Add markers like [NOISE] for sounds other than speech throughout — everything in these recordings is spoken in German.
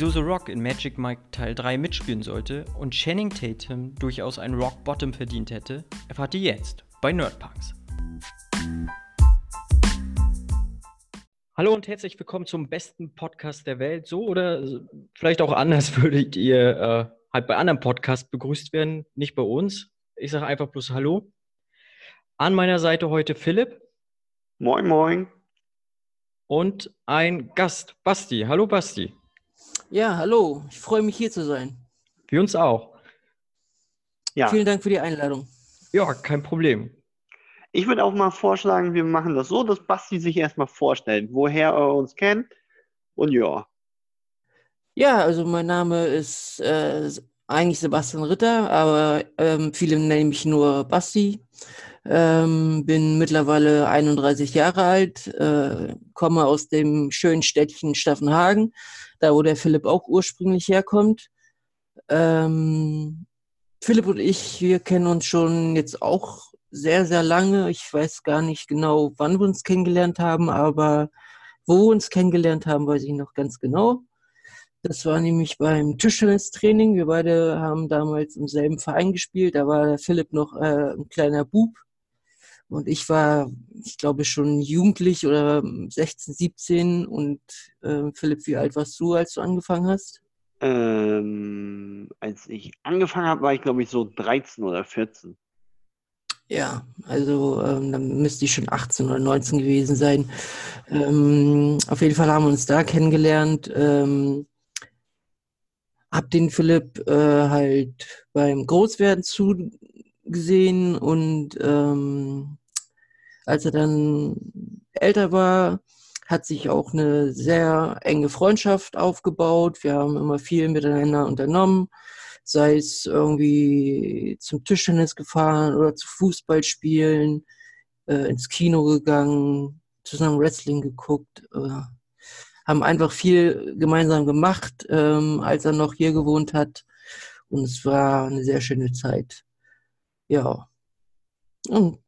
wieso The Rock in Magic Mike Teil 3 mitspielen sollte und Channing Tatum durchaus einen Rock Bottom verdient hätte, erfahrt ihr jetzt bei Nerdpunks. Hallo und herzlich willkommen zum besten Podcast der Welt. So oder vielleicht auch anders [LAUGHS] würdet ihr äh, halt bei anderen Podcasts begrüßt werden, nicht bei uns. Ich sage einfach bloß Hallo. An meiner Seite heute Philipp. Moin, moin. Und ein Gast, Basti. Hallo, Basti. Ja, hallo. Ich freue mich hier zu sein. Wir uns auch. Ja. Vielen Dank für die Einladung. Ja, kein Problem. Ich würde auch mal vorschlagen, wir machen das so, dass Basti sich erstmal vorstellt, woher er uns kennt. Und ja. Ja, also mein Name ist äh, eigentlich Sebastian Ritter, aber ähm, viele nennen mich nur Basti. Ähm, bin mittlerweile 31 Jahre alt, äh, komme aus dem schönen Städtchen Staffenhagen, da wo der Philipp auch ursprünglich herkommt. Ähm, Philipp und ich, wir kennen uns schon jetzt auch sehr, sehr lange. Ich weiß gar nicht genau, wann wir uns kennengelernt haben, aber wo wir uns kennengelernt haben, weiß ich noch ganz genau. Das war nämlich beim Tischtennistraining. Wir beide haben damals im selben Verein gespielt. Da war der Philipp noch äh, ein kleiner Bub. Und ich war, ich glaube, schon jugendlich oder 16, 17. Und äh, Philipp, wie alt warst du, als du angefangen hast? Ähm, als ich angefangen habe, war ich, glaube ich, so 13 oder 14. Ja, also ähm, dann müsste ich schon 18 oder 19 gewesen sein. Ähm, auf jeden Fall haben wir uns da kennengelernt. Ähm, hab den Philipp äh, halt beim Großwerden zugesehen und ähm, als er dann älter war, hat sich auch eine sehr enge Freundschaft aufgebaut. Wir haben immer viel miteinander unternommen, sei es irgendwie zum Tischtennis gefahren oder zu Fußballspielen, äh, ins Kino gegangen, zusammen Wrestling geguckt, äh, haben einfach viel gemeinsam gemacht, ähm, als er noch hier gewohnt hat. Und es war eine sehr schöne Zeit. Ja. Und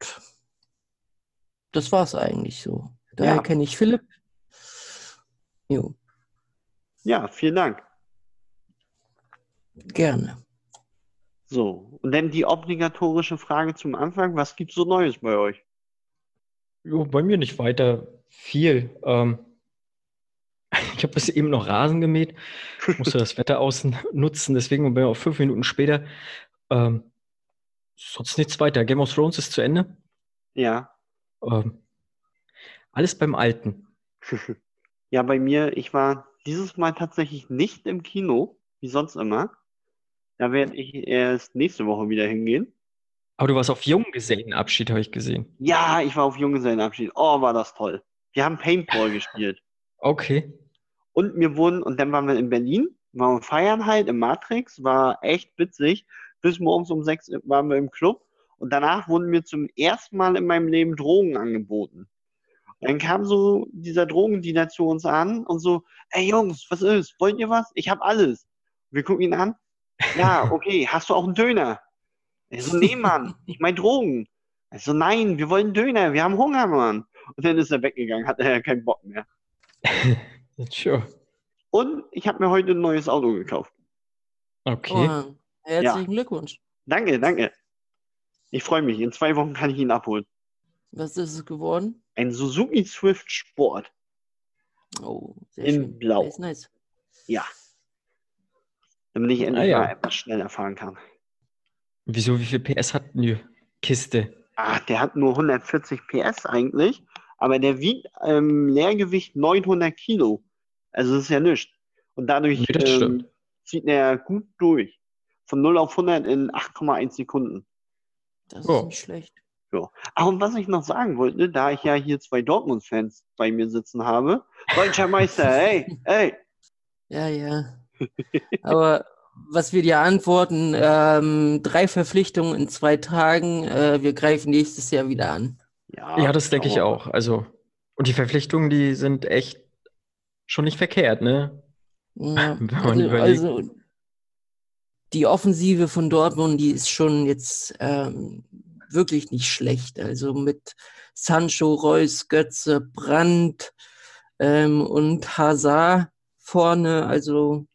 das war es eigentlich so. Daher ja. kenne ich Philipp. Jo. Ja, vielen Dank. Gerne. So, und dann die obligatorische Frage zum Anfang. Was gibt es so Neues bei euch? Jo, bei mir nicht weiter viel. Ähm, [LAUGHS] ich habe bis eben noch Rasen gemäht, musste das Wetter ausnutzen, deswegen bin ich auch fünf Minuten später. Ähm, sonst nichts weiter. Game of Thrones ist zu Ende. Ja. Ähm, alles beim Alten. [LAUGHS] Ja, bei mir, ich war dieses Mal tatsächlich nicht im Kino, wie sonst immer. Da werde ich erst nächste Woche wieder hingehen. Aber du warst auf Junggesellenabschied, habe ich gesehen. Ja, ich war auf Junggesellenabschied. Oh, war das toll. Wir haben Paintball [LAUGHS] gespielt. Okay. Und wir wurden, und dann waren wir in Berlin, waren wir feiern halt im Matrix, war echt witzig. Bis morgens um sechs waren wir im Club und danach wurden mir zum ersten Mal in meinem Leben Drogen angeboten. Dann kam so dieser Drogendealer zu uns an und so, ey Jungs, was ist? Wollt ihr was? Ich hab alles. Wir gucken ihn an. Ja, [LAUGHS] okay, hast du auch einen Döner? Er so, nee, Mann, ich mein Drogen. Er so, nein, wir wollen Döner, wir haben Hunger, Mann. Und dann ist er weggegangen, hat er ja keinen Bock mehr. [LAUGHS] sure. Und ich habe mir heute ein neues Auto gekauft. Okay. Oh, herzlichen ja. Glückwunsch. Danke, danke. Ich freue mich. In zwei Wochen kann ich ihn abholen. Was ist es geworden? Ein Suzuki Swift Sport. Oh, sehr In schön. Blau. Nice, nice. Ja. Damit ich endlich ah, ja. mal etwas schneller fahren kann. Wieso, wie viel PS hat die Kiste? Ah, der hat nur 140 PS eigentlich, aber der wiegt ähm, Leergewicht 900 Kilo. Also das ist ja nichts. Und dadurch nee, ähm, zieht er gut durch. Von 0 auf 100 in 8,1 Sekunden. Das oh. ist nicht schlecht. Ja. Ach, und was ich noch sagen wollte, da ich ja hier zwei Dortmund-Fans bei mir sitzen habe, deutscher Meister, [LAUGHS] hey, hey. Ja, ja. Aber was wir dir antworten, ähm, drei Verpflichtungen in zwei Tagen, äh, wir greifen nächstes Jahr wieder an. Ja, ja das denke ich auch. Also, und die Verpflichtungen, die sind echt schon nicht verkehrt, ne? Ja, [LAUGHS] also, also, die Offensive von Dortmund, die ist schon jetzt ähm, wirklich nicht schlecht. Also mit Sancho, Reus, Götze, Brandt ähm, und Hazard vorne. Also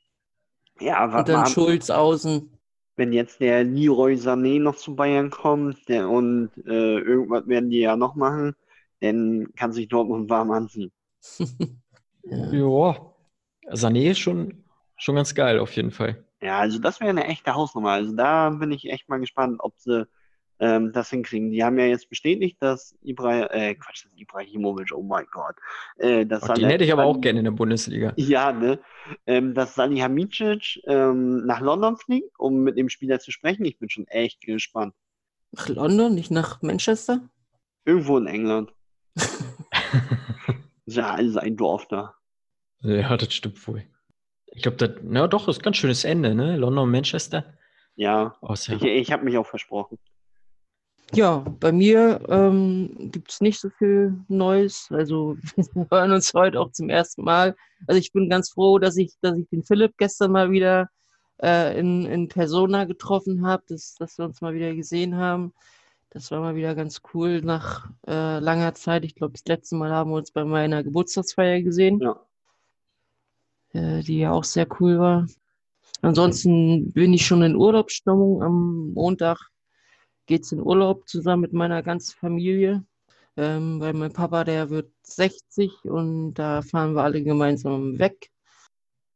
Ja, aber Und dann mal- Schulz außen. wenn jetzt der Leroy Sané noch zu Bayern kommt der, und äh, irgendwas werden die ja noch machen, dann kann sich Dortmund warm anziehen. [LAUGHS] Ja. Ja, Sané ist schon, schon ganz geil auf jeden Fall. Ja, also das wäre eine echte Hausnummer. Also da bin ich echt mal gespannt, ob sie ähm, das hinkriegen. Die haben ja jetzt bestätigt, dass Ibra äh, Quatsch, das Ibrahimovic, oh mein Gott, äh, dass Oh, den hätte ich aber auch gerne in der Bundesliga. Ja, ne? Ähm, dass Salihamidzic ähm, nach London fliegt, um mit dem Spieler zu sprechen. Ich bin schon echt gespannt. Nach London, nicht nach Manchester? Irgendwo in England. [LAUGHS] Ist ja alles ein Dorf da. Ja, das stimmt wohl. Ich glaube, das, na doch, ist ein ganz schönes Ende, ne? London, Manchester. Ja, Oh, ich, ich habe mich auch versprochen. Ja, bei mir ähm, gibt es nicht so viel Neues. Also [LAUGHS] wir hören uns heute auch zum ersten Mal. Also ich bin ganz froh, dass ich, dass ich den Philipp gestern mal wieder äh, in, in Persona getroffen habe, dass, dass wir uns mal wieder gesehen haben. Das war mal wieder ganz cool nach äh, langer Zeit. Ich glaube, das letzte Mal haben wir uns bei meiner Geburtstagsfeier gesehen, Ja. Äh, die ja auch sehr cool war. Ansonsten bin ich schon in Urlaubsstimmung. Am Montag geht's in Urlaub zusammen mit meiner ganzen Familie, ähm, weil mein Papa, der wird 60 und da fahren wir alle gemeinsam weg.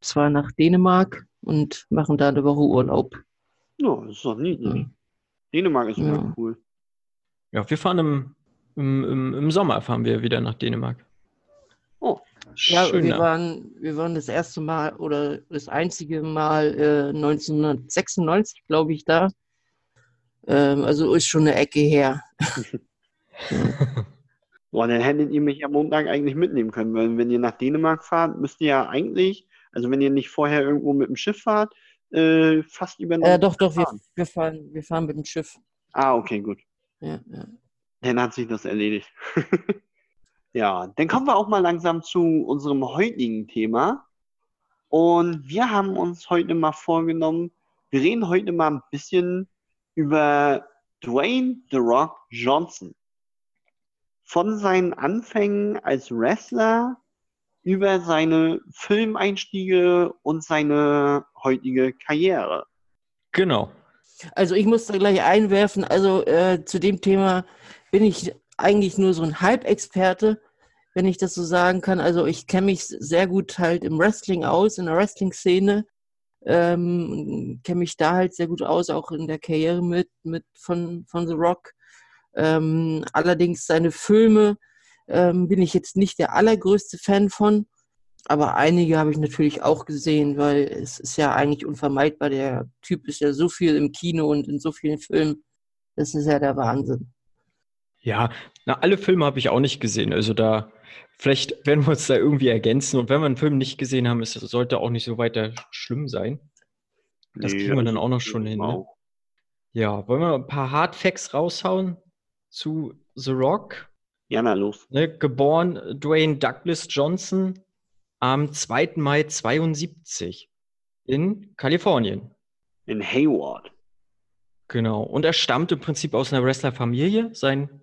Zwar nach Dänemark und machen da eine Woche Urlaub. Ja, das ist doch niedlich. Ja. Dänemark ist immer Ja. cool. ja, wir fahren im, im, im, im Sommer fahren wir wieder nach Dänemark. Oh. Ja, wir waren, wir waren das erste Mal oder das einzige Mal äh, 1996, glaube ich, da. Ähm, also ist schon eine Ecke her. [LAUGHS] Boah, dann hättet ihr mich am Montag eigentlich mitnehmen können, weil wenn ihr nach Dänemark fahrt, müsst ihr ja eigentlich, also wenn ihr nicht vorher irgendwo mit dem Schiff fahrt, äh, fast über Äh, doch, doch, wir, fahren. wir, fahren, wir fahren mit dem Schiff. Ah, okay, gut. Ja, ja. Dann hat sich das erledigt. [LAUGHS] Ja, dann kommen wir auch mal langsam zu unserem heutigen Thema. Und wir haben uns heute mal vorgenommen, wir reden heute mal ein bisschen über Dwayne The Rock Johnson. Von seinen Anfängen als Wrestler über seine Filmeinstiege und seine heutige Karriere. Genau. Also ich muss da gleich einwerfen, also äh, zu dem Thema bin ich eigentlich nur so ein Halbexperte, wenn ich das so sagen kann. Also ich kenne mich sehr gut halt im Wrestling aus, in der Wrestling-Szene, ähm, kenne mich da halt sehr gut aus, auch in der Karriere mit, mit von, von The Rock. Ähm, allerdings seine Filme ähm, bin ich jetzt nicht der allergrößte Fan von, aber einige habe ich natürlich auch gesehen, weil es ist ja eigentlich unvermeidbar. Der Typ ist ja so viel im Kino und in so vielen Filmen. Das ist ja der Wahnsinn. Ja, na, alle Filme habe ich auch nicht gesehen. Also da, vielleicht werden wir uns da irgendwie ergänzen. Und wenn wir einen Film nicht gesehen haben, es sollte auch nicht so weiter schlimm sein. Das kriegen wir dann auch noch schon hin, ne? Ja, wollen wir ein paar Hard Facts raushauen zu The Rock? Ja, na los. Ne, geboren Dwayne Douglas Johnson am 2. Mai 72 in Kalifornien. In Hayward. Genau. Und er stammt im Prinzip aus einer Wrestlerfamilie. Sein,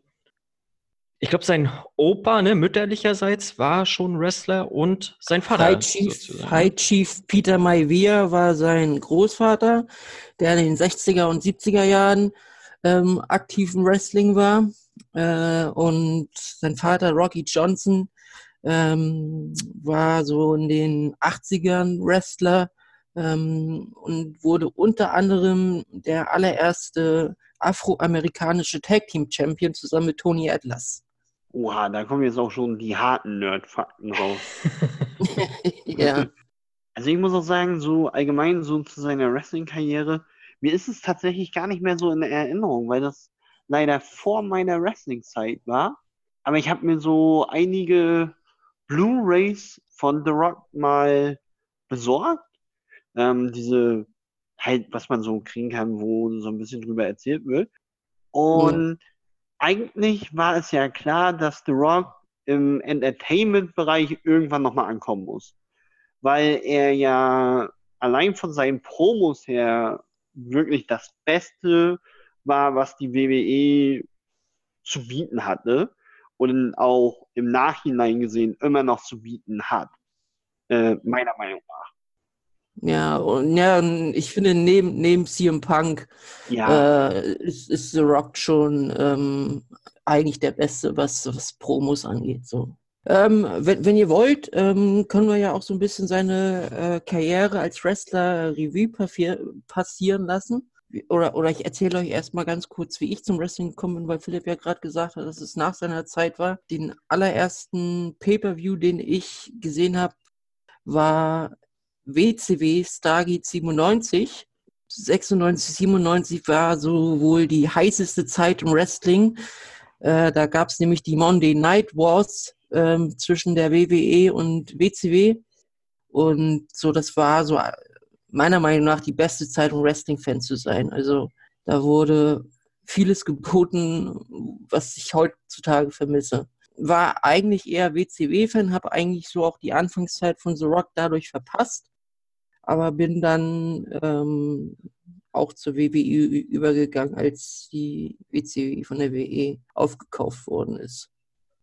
ich glaube, sein Opa, ne, mütterlicherseits, war schon Wrestler und sein Vater. High Chief, sozusagen. High Chief Peter Maivia war sein Großvater, der in den 60er und 70er Jahren ähm, aktiv im Wrestling war. Äh, und sein Vater Rocky Johnson ähm, war so in den 80ern Wrestler ähm, und wurde unter anderem der allererste afroamerikanische Tag Team Champion zusammen mit Tony Atlas. Oha, da kommen jetzt auch schon die harten Nerd-Fakten raus. [LAUGHS] [LAUGHS] ja. Also ich muss auch sagen, so allgemein so zu seiner Wrestling-Karriere, mir ist es tatsächlich gar nicht mehr so in Erinnerung, weil das leider vor meiner Wrestling-Zeit war. Aber ich habe mir so einige Blu-rays von The Rock mal besorgt. Ähm, diese halt, was man so kriegen kann, wo so ein bisschen drüber erzählt wird. Und eigentlich war es ja klar, dass The Rock im Entertainment-Bereich irgendwann nochmal ankommen muss. Weil er ja allein von seinen Promos her wirklich das Beste war, was die WWE zu bieten hatte und auch im Nachhinein gesehen immer noch zu bieten hat. Äh, meiner Meinung nach. Ja, und ja, ich finde, neben, neben CM Punk ja. äh, ist, ist The Rock schon ähm, eigentlich der Beste, was, was Promos angeht. So. Ähm, wenn, wenn ihr wollt, ähm, können wir ja auch so ein bisschen seine äh, Karriere als Wrestler Revue passieren lassen. Oder, oder ich erzähle euch erstmal ganz kurz, wie ich zum Wrestling gekommen bin, weil Philipp ja gerade gesagt hat, dass es nach seiner Zeit war. Den allerersten Pay-Per-View, den ich gesehen habe, war WCW Stargate 97. 96, 97 war so wohl die heißeste Zeit im Wrestling. Äh, da gab es nämlich die Monday Night Wars ähm, zwischen der WWE und WCW. Und so, das war so meiner Meinung nach die beste Zeit, um Wrestling-Fan zu sein. Also da wurde vieles geboten, was ich heutzutage vermisse. War eigentlich eher WCW-Fan, habe eigentlich so auch die Anfangszeit von The Rock dadurch verpasst aber bin dann ähm, auch zur WWE übergegangen, als die WCW von der WE aufgekauft worden ist.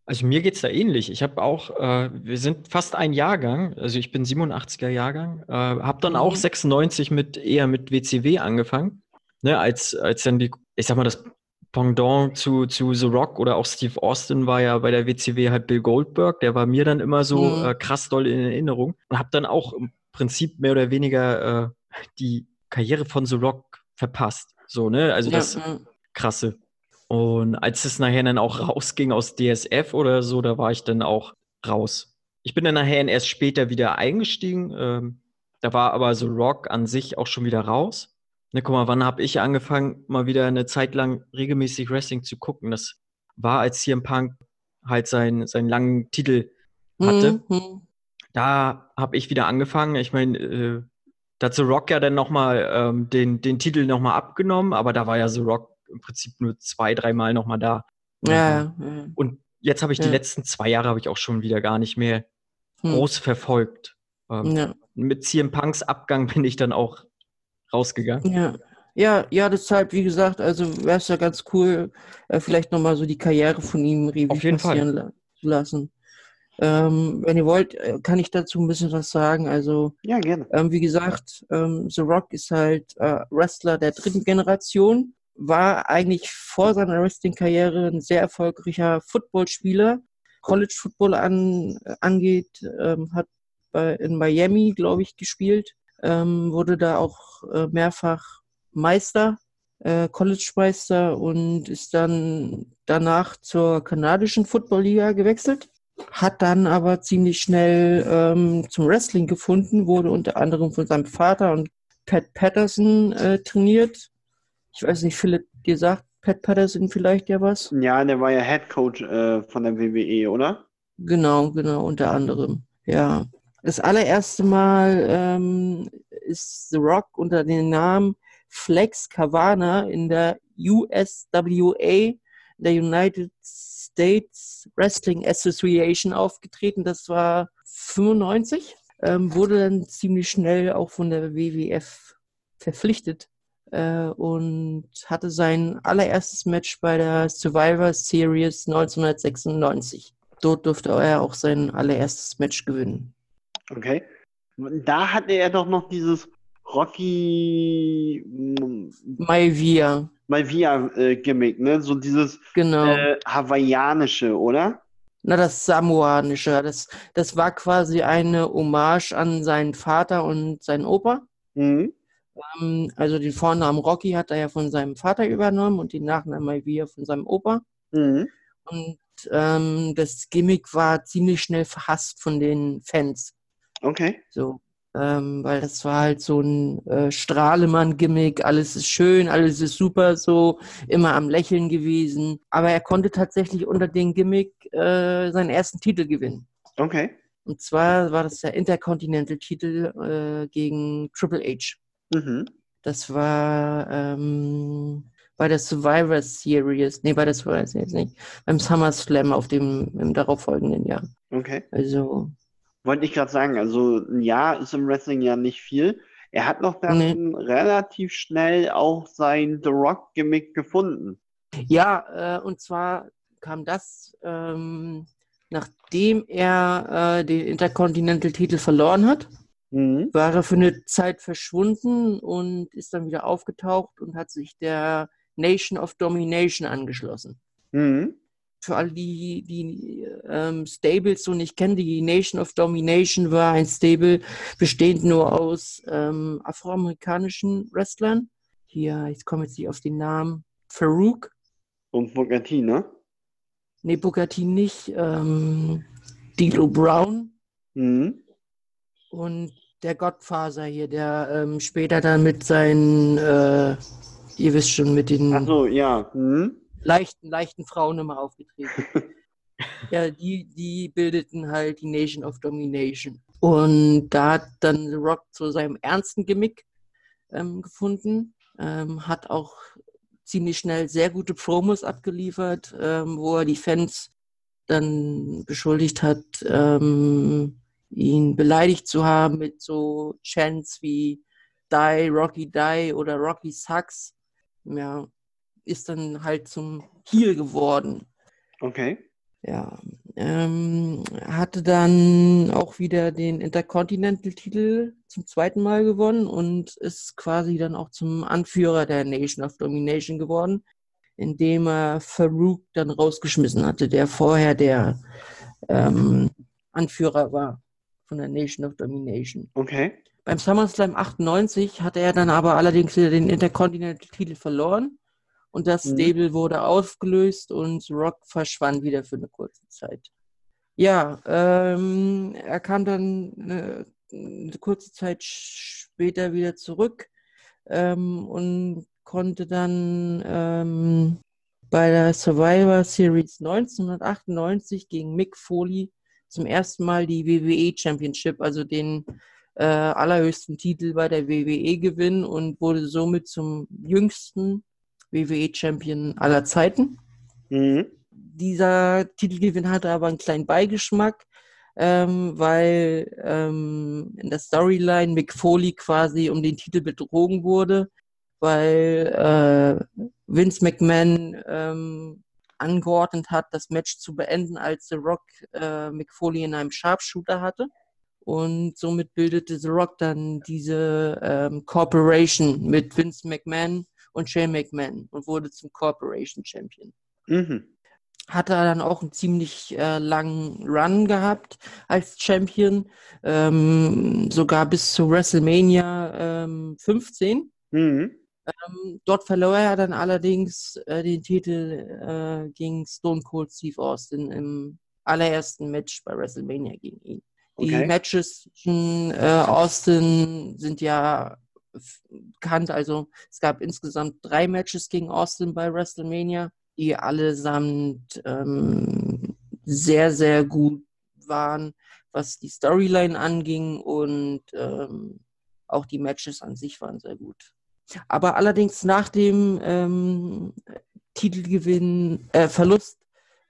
Also mir geht es da ähnlich. Ich habe auch, äh, wir sind fast ein Jahrgang, also ich bin 87er Jahrgang, äh, habe dann mhm. auch 96 mit eher mit WCW angefangen, ne, als, als dann die, ich sag mal, das Pendant zu, zu The Rock oder auch Steve Austin war ja bei der WCW halt Bill Goldberg, der war mir dann immer so mhm. äh, krass doll in Erinnerung und habe dann auch Prinzip mehr oder weniger äh, die Karriere von The Rock verpasst. So, ne? Also ja, das ja. krasse. Und als es nachher dann auch rausging aus DSF oder so, da war ich dann auch raus. Ich bin dann nachher erst später wieder eingestiegen. Ähm, da war aber The Rock an sich auch schon wieder raus. Ne, guck mal, wann habe ich angefangen, mal wieder eine Zeit lang regelmäßig Wrestling zu gucken? Das war, als CM Punk halt seinen, seinen langen Titel hatte. Mhm da habe ich wieder angefangen. Ich meine, äh, da hat The Rock ja dann nochmal ähm, den, den Titel nochmal abgenommen, aber da war ja The Rock im Prinzip nur zwei, dreimal nochmal da. Ja, ja. Und jetzt habe ich ja. die letzten zwei Jahre habe ich auch schon wieder gar nicht mehr hm. groß verfolgt. Ähm, ja. Mit CM Punks Abgang [LAUGHS] bin ich dann auch rausgegangen. Ja. Ja, ja, deshalb, wie gesagt, also wäre es ja ganz cool, äh, vielleicht nochmal so die Karriere von ihm Revue jeden Fall. zu lassen. Ähm, wenn ihr wollt, äh, kann ich dazu ein bisschen was sagen. Also, ja, gerne. Ähm, wie gesagt, ähm, The Rock ist halt äh, Wrestler der dritten Generation, war eigentlich vor seiner Wrestling-Karriere ein sehr erfolgreicher Footballspieler. College Football an, äh, angeht, ähm, hat bei, in Miami, glaube ich, gespielt, ähm, wurde da auch äh, mehrfach Meister, äh, College-Meister und ist dann danach zur kanadischen Football-Liga gewechselt hat dann aber ziemlich schnell ähm, zum Wrestling gefunden, wurde unter anderem von seinem Vater und Pat Patterson äh, trainiert. Ich weiß nicht, Philipp, dir sagt Pat Patterson vielleicht ja was? Ja, der war ja Head Coach äh, von der WWE, oder? Genau, genau, unter anderem. Ja. Das allererste Mal ähm, ist The Rock unter dem Namen Flex Cavana in der USWA, der United States Wrestling Association aufgetreten. Das war 95. Ähm, wurde dann ziemlich schnell auch von der WWF verpflichtet äh, und hatte sein allererstes Match bei der Survivor Series 1996. Dort durfte er auch sein allererstes Match gewinnen. Okay. Da hatte er doch noch dieses Rocky Maivia. Malvia-Gimmick, ne? So dieses genau. äh, hawaiianische, oder? Na, das Samoanische. Das, das war quasi eine Hommage an seinen Vater und seinen Opa. Mhm. Ähm, also den Vornamen Rocky hat er ja von seinem Vater übernommen und den Nachnamen Malvia von seinem Opa. Mhm. Und ähm, das Gimmick war ziemlich schnell verhasst von den Fans. Okay. So ähm, weil das war halt so ein äh, Strahlemann-Gimmick, alles ist schön, alles ist super, so immer am Lächeln gewesen. Aber er konnte tatsächlich unter dem Gimmick äh, seinen ersten Titel gewinnen. Okay. Und zwar war das der Intercontinental-Titel äh, gegen Triple H. Mhm. Das war ähm, bei der Survivor Series, nee, bei der Survivor Series nicht, beim SummerSlam auf dem im darauffolgenden Jahr. Okay. Also wollte ich gerade sagen, also ein Jahr ist im Wrestling ja nicht viel. Er hat noch dann nee. relativ schnell auch sein The Rock-Gimmick gefunden. Ja, äh, und zwar kam das, ähm, nachdem er äh, den Intercontinental-Titel verloren hat. Mhm. war er für eine Zeit verschwunden und ist dann wieder aufgetaucht und hat sich der Nation of Domination angeschlossen. Mhm. Für alle, die die ähm, Stables so nicht kennen, die Nation of Domination war ein Stable bestehend nur aus ähm, afroamerikanischen Wrestlern. Hier, ich komme jetzt nicht auf den Namen. Farouk, Und Bugatti, ne? Booker T nicht, ähm, D'Lo Brown Mhm. und der Godfather hier, der ähm, später dann mit seinen, äh, ihr wisst schon, mit den Ach so, ja. Mhm. Leichten, leichten Frauen immer aufgetreten. [LAUGHS] ja, die, die bildeten halt die Nation of Domination. Und da hat dann The Rock zu seinem ernsten Gimmick ähm, gefunden, ähm, hat auch ziemlich schnell sehr gute Promos abgeliefert, ähm, wo er die Fans dann beschuldigt hat, ähm, ihn beleidigt zu haben mit so Chants wie Die, Rocky Die oder Rocky Sucks. Ja, ist dann halt zum Heel geworden. Okay. Ja, ähm, hatte dann auch wieder den Intercontinental-Titel zum zweiten Mal gewonnen und ist quasi dann auch zum Anführer der Nation of Domination geworden, indem er Farouk dann rausgeschmissen hatte, der vorher der ähm, Anführer war von der Nation of Domination. Okay. Beim SummerSlam 98 hatte er dann aber allerdings wieder den Intercontinental-Titel verloren und das Mhm. Stable wurde aufgelöst und Rock verschwand wieder für eine kurze Zeit. Ja, ähm, er kam dann eine, eine kurze Zeit später wieder zurück ähm, und konnte dann ähm, bei der Survivor Series 1998 gegen Mick Foley zum ersten Mal die WWE Championship, also den äh, allerhöchsten Titel bei der WWE gewinnen und wurde somit zum jüngsten WWE-Champion aller Zeiten. Mhm. Dieser Titelgewinn hatte aber einen kleinen Beigeschmack, ähm, weil ähm, in der Storyline Mick Foley quasi um den Titel betrogen wurde, weil äh, Vince McMahon ähm, angeordnet hat, das Match zu beenden, als The Rock äh, Mick Foley in einem Sharpshooter hatte. Und somit bildete The Rock dann diese ähm, Corporation mit Vince McMahon und Shane McMahon und wurde zum Corporation Champion. Mhm. Hatte er dann auch einen ziemlich äh, langen Run gehabt als Champion, ähm, sogar bis zu WrestleMania ähm, 15. Mhm. Ähm, dort verlor er dann allerdings äh, den Titel äh, gegen Stone Cold Steve Austin im allerersten Match bei WrestleMania gegen ihn. Die Okay. Matches zwischen äh, Austin sind ja bekannt. Also es gab insgesamt drei Matches gegen Austin bei WrestleMania, die allesamt ähm, sehr, sehr gut waren, was die Storyline anging und ähm, auch die Matches an sich waren sehr gut. Aber allerdings nach dem ähm, Titelgewinn, äh, Verlust,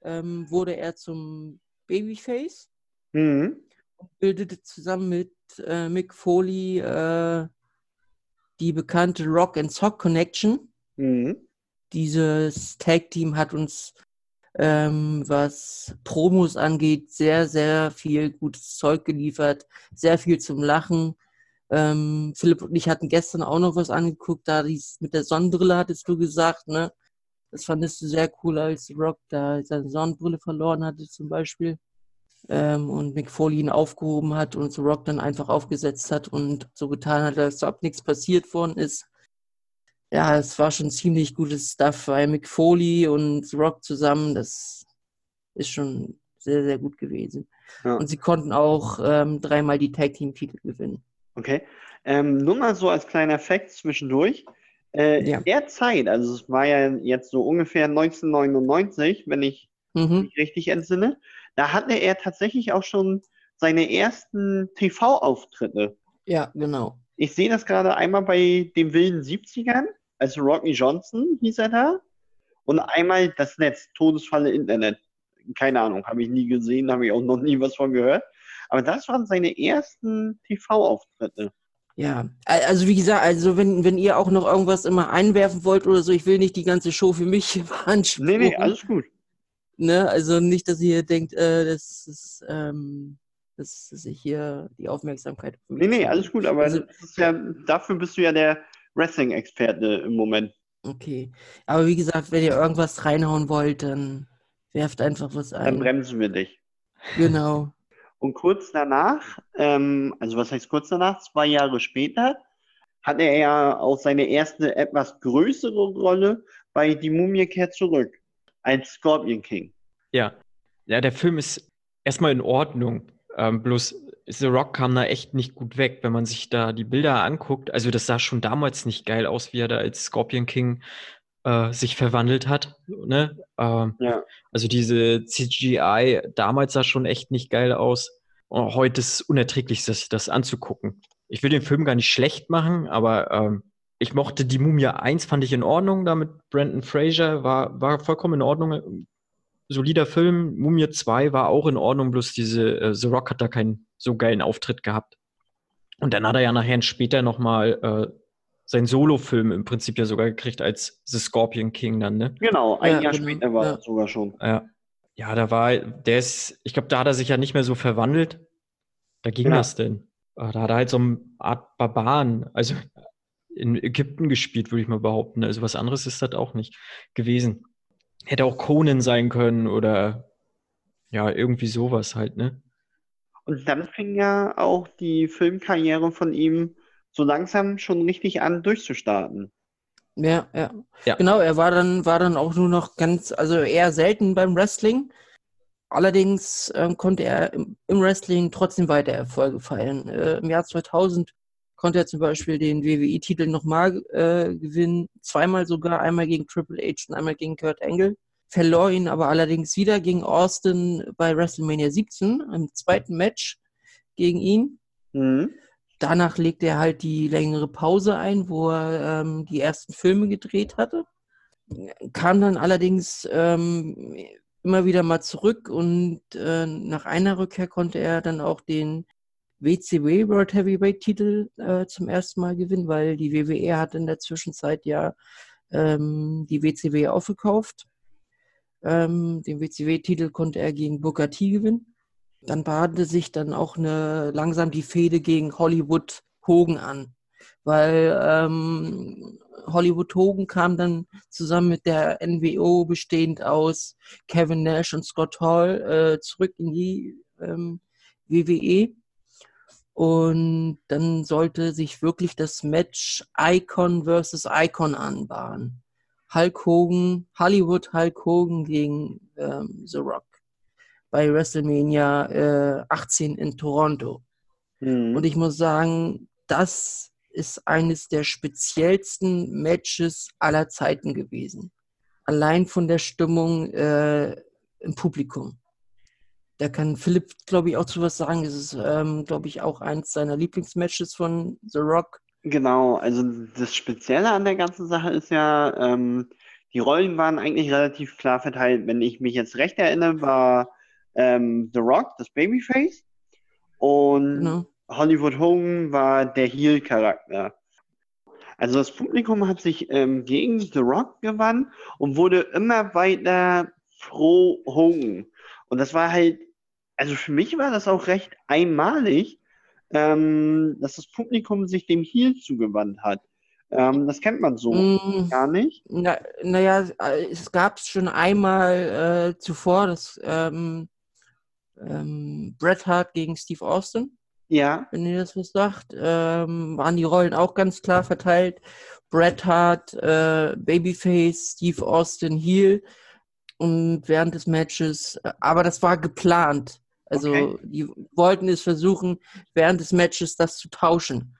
ähm, wurde er zum Babyface Mhm. und bildete zusammen mit äh, Mick Foley äh, die bekannte Rock and Sock Connection. Mhm. Dieses Tag Team hat uns, ähm, was Promos angeht, sehr, sehr viel gutes Zeug geliefert, sehr viel zum Lachen. Ähm, Philipp und ich hatten gestern auch noch was angeguckt, da dies mit der Sonnenbrille hattest du gesagt, ne? Das fandest du sehr cool, als Rock da seine Sonnenbrille verloren hatte zum Beispiel ähm, und Mick Foley ihn aufgehoben hat und The Rock dann einfach aufgesetzt hat und so getan hat, als ob nichts passiert worden ist. Ja, es war schon ziemlich gutes Stuff, weil Mick Foley und The Rock zusammen, das ist schon sehr, sehr gut gewesen. Ja. Und sie konnten auch ähm, dreimal die Tag Team Titel gewinnen. Okay. Ähm, nur mal so als kleiner Fact zwischendurch. Äh, Ja. In der Zeit, also es war ja jetzt so ungefähr 1999, wenn ich Mhm. mich richtig entsinne, da hatte er tatsächlich auch schon seine ersten TV-Auftritte. Ja, genau. Ich sehe das gerade einmal bei den wilden 70ern, also Rocky Johnson hieß er da, und einmal das Netz, Todesfalle Internet. Keine Ahnung, habe ich nie gesehen, habe ich auch noch nie was von gehört. Aber das waren seine ersten TV-Auftritte. Ja, al- also wie gesagt, also wenn, wenn ihr auch noch irgendwas immer einwerfen wollt oder so, ich will nicht die ganze Show für mich [LAUGHS] beanspruchen. Nee, nee, alles gut. Ne? Also nicht, dass ihr denkt, äh, das ist, ähm, dass ich hier die Aufmerksamkeit. Nee, nee, alles gut, aber also, ja, dafür bist du ja der Wrestling-Experte im Moment. Okay. Aber wie gesagt, wenn ihr irgendwas reinhauen wollt, dann werft einfach was ein. Dann bremsen wir dich. Genau. [LAUGHS] Und kurz danach, ähm, also was heißt kurz danach, zwei Jahre später, hat er ja auch seine erste etwas größere Rolle bei Die Mumie kehrt zurück als Scorpion King. Ja. Ja, der Film ist erstmal in Ordnung. Ähm, bloß The Rock kam da echt nicht gut weg, wenn man sich da die Bilder anguckt. Also das sah schon damals nicht geil aus, wie er da als Scorpion King äh, sich verwandelt hat. Ne? Ähm, ja. Also diese CGI damals sah schon echt nicht geil aus. Und heute ist es unerträglich, das, das anzugucken. Ich will den Film gar nicht schlecht machen, aber ähm, ich mochte die Mumie 1, fand ich in Ordnung, da mit Brandon Fraser, war, war vollkommen in Ordnung. Solider Film. Mumie 2 war auch in Ordnung, bloß diese äh, The Rock hat da keinen so geilen Auftritt gehabt. Und dann hat er ja nachher später nochmal äh, seinen Solo-Film im Prinzip ja sogar gekriegt als The Scorpion King dann, ne? Genau, ein ja, Jahr genau. später war ja. sogar schon. Ja. ja, da war, der ist, ich glaube, da hat er sich ja nicht mehr so verwandelt. Da ging ja. das denn. Ah, da hat er halt so eine Art Barbaren, also in Ägypten gespielt, würde ich mal behaupten. Also was anderes ist das auch nicht gewesen. Hätte auch Conan sein können oder ja, irgendwie sowas halt, ne? Und dann fing ja auch die Filmkarriere von ihm so langsam schon richtig an durchzustarten. Ja, ja, ja. Genau, er war dann, war dann auch nur noch ganz, also eher selten beim Wrestling. Allerdings ähm, konnte er im, im, Wrestling trotzdem weiter Erfolge feiern. Äh, Im Jahr 2000 konnte er zum Beispiel den WWE-Titel nochmal äh, gewinnen, zweimal sogar, einmal gegen Triple H und einmal gegen Kurt Angle. Verlor ihn aber allerdings wieder gegen Austin bei WrestleMania 17 im zweiten Match gegen ihn. Mhm. Danach legte er halt die längere Pause ein, wo er ähm, die ersten Filme gedreht hatte. Kam dann allerdings ähm, immer wieder mal zurück und äh, nach einer Rückkehr konnte er dann auch den WCW World Heavyweight Titel äh, zum ersten Mal gewinnen, weil die WWE hat in der Zwischenzeit ja ähm, die WCW aufgekauft. Ähm, den WCW-Titel konnte er gegen Booker T gewinnen. Dann bahnte sich dann auch eine, langsam die Fehde gegen Hollywood Hogan an, weil ähm, Hollywood Hogan kam dann zusammen mit der NWO bestehend aus Kevin Nash und Scott Hall äh, zurück in die ähm, WWE und dann sollte sich wirklich das Match Icon versus Icon anbahnen. Hulk Hogan, Hollywood Hulk Hogan gegen ähm, The Rock bei WrestleMania äh, 18 in Toronto. Mhm. Und ich muss sagen, das ist eines der speziellsten Matches aller Zeiten gewesen. Allein von der Stimmung äh, im Publikum. Da kann Philipp, glaube ich, auch zu was sagen. Es ist, ähm, glaube ich, auch eins seiner Lieblingsmatches von The Rock. Genau, also das Spezielle an der ganzen Sache ist ja, ähm, die Rollen waren eigentlich relativ klar verteilt. Wenn ich mich jetzt recht erinnere, war ähm, The Rock das Babyface und genau. Hollywood Hogan war der Heel-Charakter. Also das Publikum hat sich ähm, gegen The Rock gewandt und wurde immer weiter pro Hogan. Und das war halt, also für mich war das auch recht einmalig, ähm, dass das Publikum sich dem Heel zugewandt hat. Ähm, das kennt man so mm, gar nicht. Na, naja, es gab es schon einmal äh, zuvor, das ähm, ähm, Bret Hart gegen Steve Austin. Ja. Wenn ihr das was sagt, ähm, waren die Rollen auch ganz klar verteilt. Bret Hart, äh, Babyface, Steve Austin, Heel und während des Matches, aber das war geplant. Also okay. die wollten es versuchen, während des Matches das zu tauschen.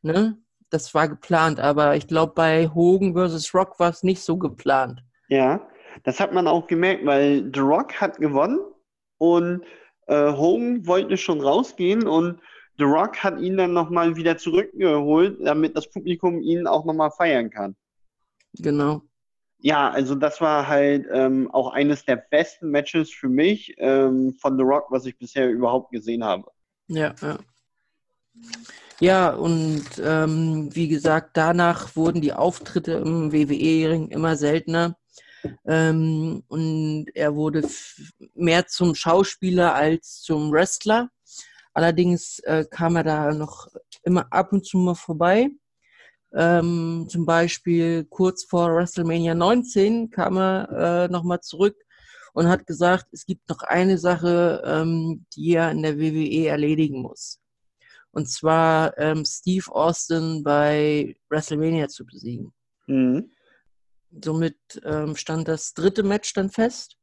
Ne? Das war geplant, aber ich glaube, bei Hogan vs. Rock war es nicht so geplant. Ja, das hat man auch gemerkt, weil The Rock hat gewonnen und äh, Hogan wollte schon rausgehen und The Rock hat ihn dann nochmal wieder zurückgeholt, damit das Publikum ihn auch nochmal feiern kann. Genau. Ja, also das war halt ähm, auch eines der besten Matches für mich ähm, von The Rock, was ich bisher überhaupt gesehen habe. Ja, ja. Ja, und ähm, wie gesagt, danach wurden die Auftritte im WWE-Ring immer seltener. Ähm, und er wurde mehr zum Schauspieler als zum Wrestler. Allerdings äh, kam er da noch immer ab und zu mal vorbei. Ähm, zum Beispiel kurz vor WrestleMania 19 kam er äh, nochmal zurück und hat gesagt, es gibt noch eine Sache, ähm, die er in der WWE erledigen muss. Und zwar ähm, Steve Austin bei WrestleMania zu besiegen. Mhm. Somit ähm, stand das dritte Match dann fest.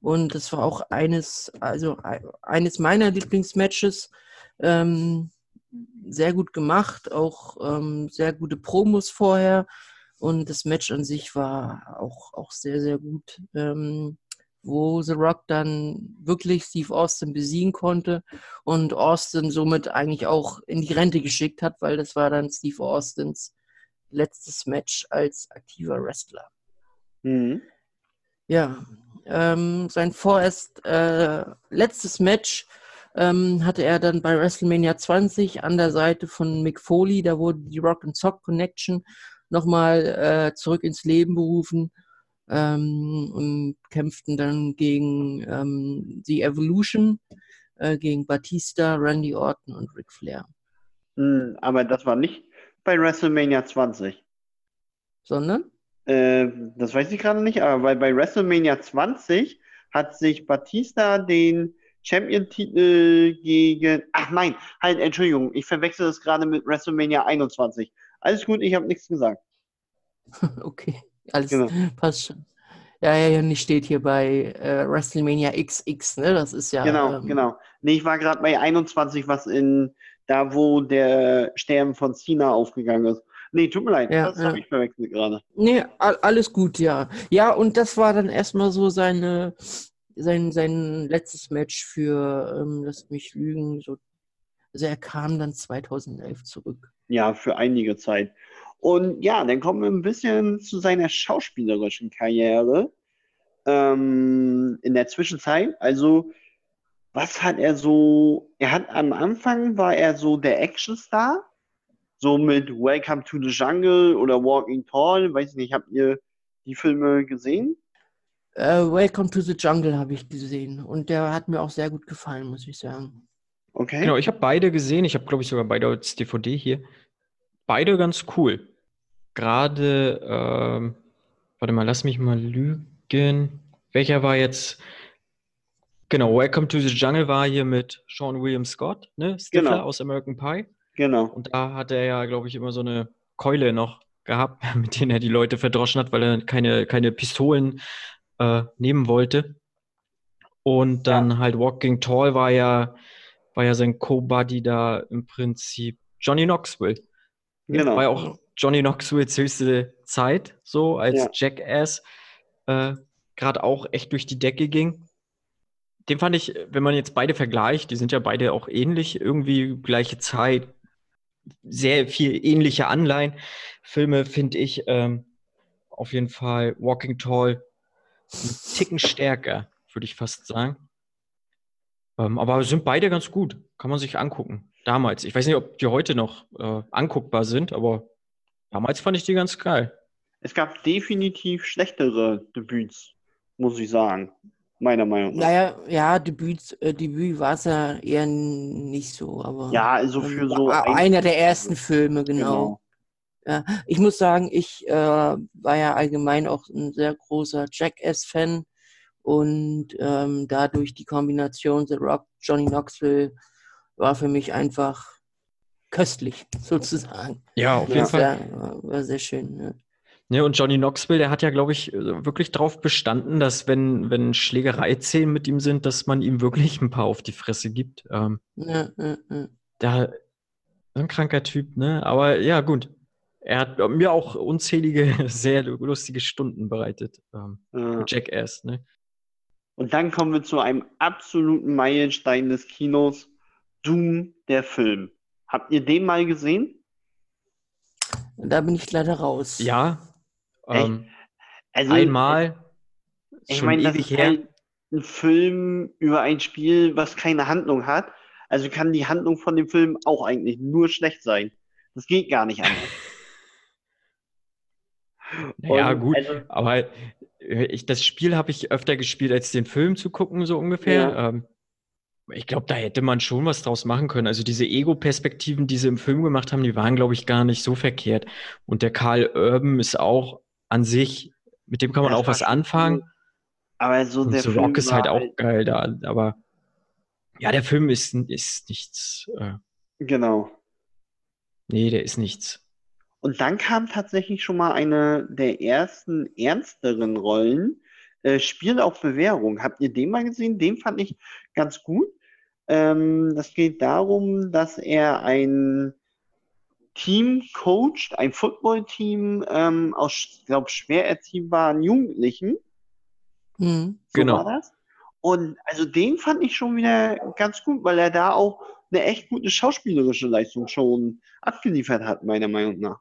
Und das war auch eines, also eines meiner Lieblingsmatches. Ähm, sehr gut gemacht, auch ähm, sehr gute Promos vorher. Und das Match an sich war auch, auch sehr, sehr gut. Ähm, wo The Rock dann wirklich Steve Austin besiegen konnte und Austin somit eigentlich auch in die Rente geschickt hat, weil das war dann Steve Austins letztes Match als aktiver Wrestler. Mhm. Ja, ähm, sein vorerst äh, letztes Match ähm, hatte er dann bei WrestleMania 20 an der Seite von Mick Foley. Da wurde die Rock and Sock Connection nochmal äh, zurück ins Leben berufen ähm, und kämpften dann gegen ähm, The Evolution, äh, gegen Batista, Randy Orton und Ric Flair. Hm, aber das war nicht bei WrestleMania 20. Sondern? Äh, das weiß ich gerade nicht, aber bei, bei WrestleMania 20 hat sich Batista den Champion-Titel gegen. Ach nein, halt, Entschuldigung, ich verwechsel das gerade mit WrestleMania 21. Alles gut, ich habe nichts gesagt. [LAUGHS] okay, alles genau. passt schon. Ja, ja, ja, nicht steht hier bei äh, WrestleMania XX, ne? Das ist ja. Genau, ähm, genau. Nee, ich war gerade bei 21, was in da, wo der Sterben von Cena aufgegangen ist. Nee, tut mir leid, ja, das ja. habe ich verwechselt gerade. Nee, alles gut, ja. Ja, und das war dann erstmal so seine, sein, sein letztes Match für, ähm, lasst mich lügen, so, also er kam dann 2011 zurück. Ja, für einige Zeit. Und ja, dann kommen wir ein bisschen zu seiner schauspielerischen Karriere ähm, in der Zwischenzeit. Also, was hat er so? Er hat am Anfang war er so der Actionstar, so mit Welcome to the Jungle oder Walking Tall. Weiß nicht, habt ihr die Filme gesehen? Uh, Welcome to the Jungle habe ich gesehen und der hat mir auch sehr gut gefallen, muss ich sagen. Okay. Genau, ich habe beide gesehen. Ich habe, glaube ich, sogar beide als DVD hier. Beide ganz cool. Gerade, ähm, warte mal, lass mich mal lügen. Welcher war jetzt? Genau, Welcome to the Jungle war hier mit Sean William Scott, ne? Stifler genau. aus American Pie. Genau. Und da hat er ja, glaube ich, immer so eine Keule noch gehabt, [LAUGHS] mit denen er die Leute verdroschen hat, weil er keine, keine Pistolen äh, nehmen wollte. Und dann ja. halt Walking Tall war ja, war ja sein Co-Buddy da im Prinzip Johnny Knoxville. Genau. War ja auch Johnny Knoxvilles höchste Zeit, so als ja. Jackass, äh, gerade auch echt durch die Decke ging. Den fand ich, wenn man jetzt beide vergleicht, die sind ja beide auch ähnlich, irgendwie gleiche Zeit, sehr viel ähnliche Anleihen. Filme finde ich ähm, auf jeden Fall Walking Tall einen Ticken stärker, würde ich fast sagen. Ähm, aber sind beide ganz gut. Kann man sich angucken. Damals. Ich weiß nicht, ob die heute noch äh, anguckbar sind, aber damals fand ich die ganz geil. Es gab definitiv schlechtere Debüts, muss ich sagen. Meiner Meinung nach. Naja, ja, Debüts, äh, Debüt war es ja eher nicht so, aber. Ja, also für so. Einer der ersten Filme, genau. genau. Ja, ich muss sagen, ich äh, war ja allgemein auch ein sehr großer Jackass-Fan und ähm, dadurch die Kombination The Rock, Johnny Knoxville war für mich einfach köstlich, [LAUGHS] sozusagen. Ja, auf jeden Fall. War, war sehr schön. Ja. Ja, und Johnny Knoxville, der hat ja, glaube ich, wirklich darauf bestanden, dass wenn, wenn Schlägereizählen mit ihm sind, dass man ihm wirklich ein paar auf die Fresse gibt. Ähm, ja, ja, ja. Der, ein kranker Typ, ne? Aber ja, gut. Er hat mir auch unzählige, [LAUGHS] sehr lustige Stunden bereitet. Ähm, ja. Jackass, ne? Und dann kommen wir zu einem absoluten Meilenstein des Kinos. Doom, der Film. Habt ihr den mal gesehen? Da bin ich leider raus. Ja. Ähm, also, einmal. Ich meine, das ist her. Halt ein Film über ein Spiel, was keine Handlung hat. Also kann die Handlung von dem Film auch eigentlich nur schlecht sein. Das geht gar nicht anders. [LAUGHS] Ja, gut, also, aber ich, das Spiel habe ich öfter gespielt, als den Film zu gucken, so ungefähr. Ja. Ähm, Ich glaube, da hätte man schon was draus machen können. Also diese Ego-Perspektiven, die sie im Film gemacht haben, die waren, glaube ich, gar nicht so verkehrt. Und der Karl Urban ist auch an sich, mit dem kann man auch was anfangen. cool. Aber so Und der The Film Rock ist halt auch geil da. Aber ja, der Film ist, ist nichts. Äh, Genau. nee, der ist nichts. Und dann kam tatsächlich schon mal eine der ersten ernsteren Rollen, äh, Spiel auf Bewährung. Habt ihr den mal gesehen? Den fand ich ganz gut. Ähm, das geht darum, dass er ein Team coacht, ein Footballteam ähm, aus, glaube schwer erziehbaren Jugendlichen. Mhm. So Genau. war das. Und also den fand ich schon wieder ganz gut, weil er da auch eine echt gute schauspielerische Leistung schon abgeliefert hat, meiner Meinung nach.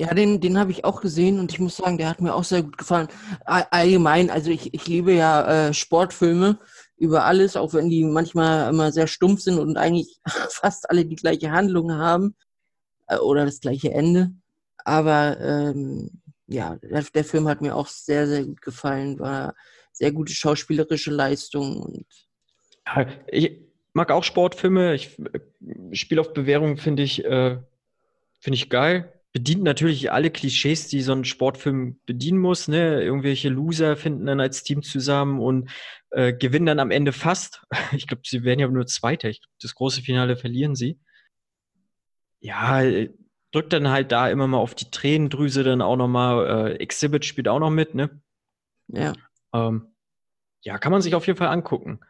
Ja, den, den habe ich auch gesehen und ich muss sagen, der hat mir auch sehr gut gefallen. All- Allgemein, also ich, ich liebe ja äh, Sportfilme über alles, auch wenn die manchmal immer sehr stumpf sind und eigentlich [LAUGHS] fast alle die gleiche Handlung haben äh, oder das gleiche Ende. Aber ähm, ja, der, der Film hat mir auch sehr, sehr gut gefallen. War sehr gute schauspielerische Leistung und ich mag auch Sportfilme. Ich äh, Spiel auf Bewährung finde ich, äh, finde ich geil. Bedient natürlich alle Klischees, die so ein Sportfilm bedienen muss. Ne? Irgendwelche Loser finden dann als Team zusammen und äh, gewinnen dann am Ende fast. [LAUGHS] Ich glaube, sie werden ja nur Zweiter. Ich glaub, das große Finale verlieren sie. Ja, äh, drückt dann halt da immer mal auf die Tränendrüse dann auch nochmal. Äh, Exhibit spielt auch noch mit, ne? ja. Ähm, ja, kann man sich auf jeden Fall angucken.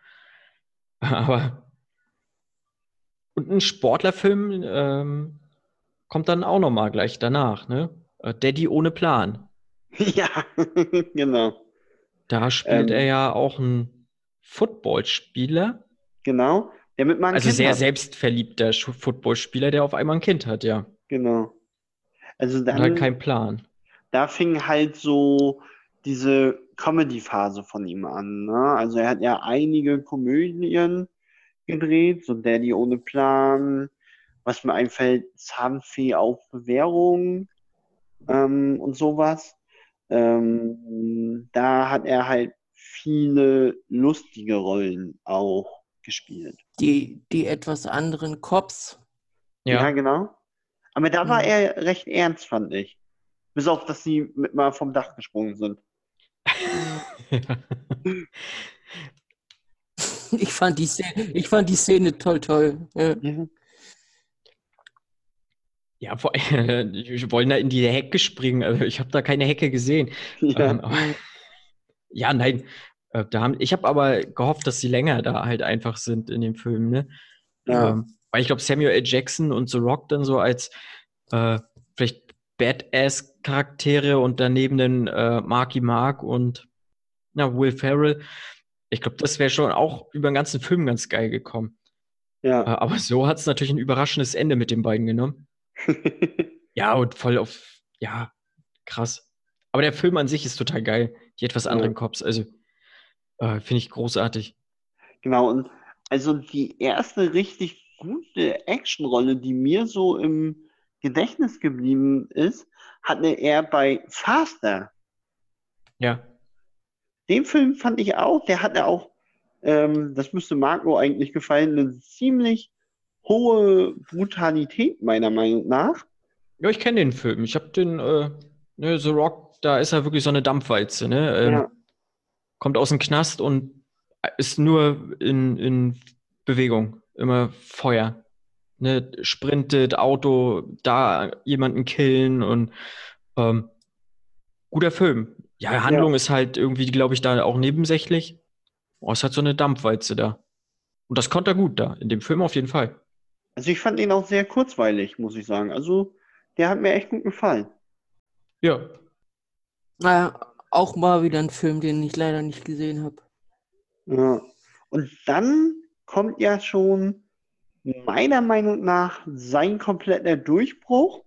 [LAUGHS] Aber und ein Sportlerfilm ähm, kommt dann auch noch mal gleich danach, ne? Äh, Daddy ohne Plan. [LAUGHS] Ja, genau. Da spielt Ähm. er ja auch einen Footballspieler, Genau. Der mit meinem also Kind sehr hat. selbstverliebter Footballspieler, der auf einmal ein Kind hat, ja. Genau. Also Und halt dann, keinen Plan. da fing halt so diese Comedy-Phase von ihm an. Ne? Also er hat ja einige Komödien gedreht, so Daddy ohne Plan, was mir einfällt, Zahnfee auf Bewährung ähm, und sowas. Ähm, da hat er halt viele lustige Rollen auch gespielt. Die, die etwas anderen Cops. Ja, Ja, genau. Aber da war Mhm. er recht ernst, fand ich. Bis auf, dass sie mit mal vom Dach gesprungen sind. [LAUGHS] Ich fand die Szene, ich fand die Szene toll, toll. Ja. Ja, vor, die [LAUGHS] wollen da in die Hecke springen. Also ich habe da keine Hecke gesehen. [LAUGHS] Ja. Ähm, aber, ja, nein. Äh, Da haben, ich habe aber gehofft, dass sie länger da halt einfach sind in dem Film, ne? Ja. Ähm, weil ich glaube, Samuel L. Jackson und The Rock dann so als äh, vielleicht Badass-Charaktere und daneben dann äh, Marky Mark und ja, Will Ferrell. Ich glaube, das wäre schon auch über den ganzen Film ganz geil gekommen. Äh, Ja. aber so hat es natürlich ein überraschendes Ende mit den beiden genommen. Ja, und voll auf, ja, krass. Aber der Film an sich ist total geil. Die etwas Ja. anderen Cops, also äh, finde ich großartig. Genau, und also die erste richtig gute Actionrolle, die mir so im Gedächtnis geblieben ist, hatte er bei Faster. Ja, Den Film fand ich auch, der hatte auch, ähm, das müsste Marco eigentlich gefallen, eine ziemlich hohe Brutalität, meiner Meinung nach. ja, ich kenne den Film. Ich habe den, äh, ne, The Rock, da ist er wirklich so eine Dampfwalze, ne? Ähm, Ja. Kommt aus dem Knast und ist nur in, in Bewegung, immer Feuer. Ne? Sprintet, Auto, da jemanden killen und ähm, guter Film. Ja, Handlung ist halt irgendwie, glaube ich, da auch nebensächlich. Oh, es hat so eine Dampfwalze da. Und das konnte er gut da, in dem Film auf jeden Fall. Also ich fand ihn auch sehr kurzweilig, muss ich sagen. Also der hat mir echt gut gefallen. Ja, Äh, auch mal wieder ein Film, den ich leider nicht gesehen habe. Ja. Und dann kommt ja schon meiner Meinung nach sein kompletter Durchbruch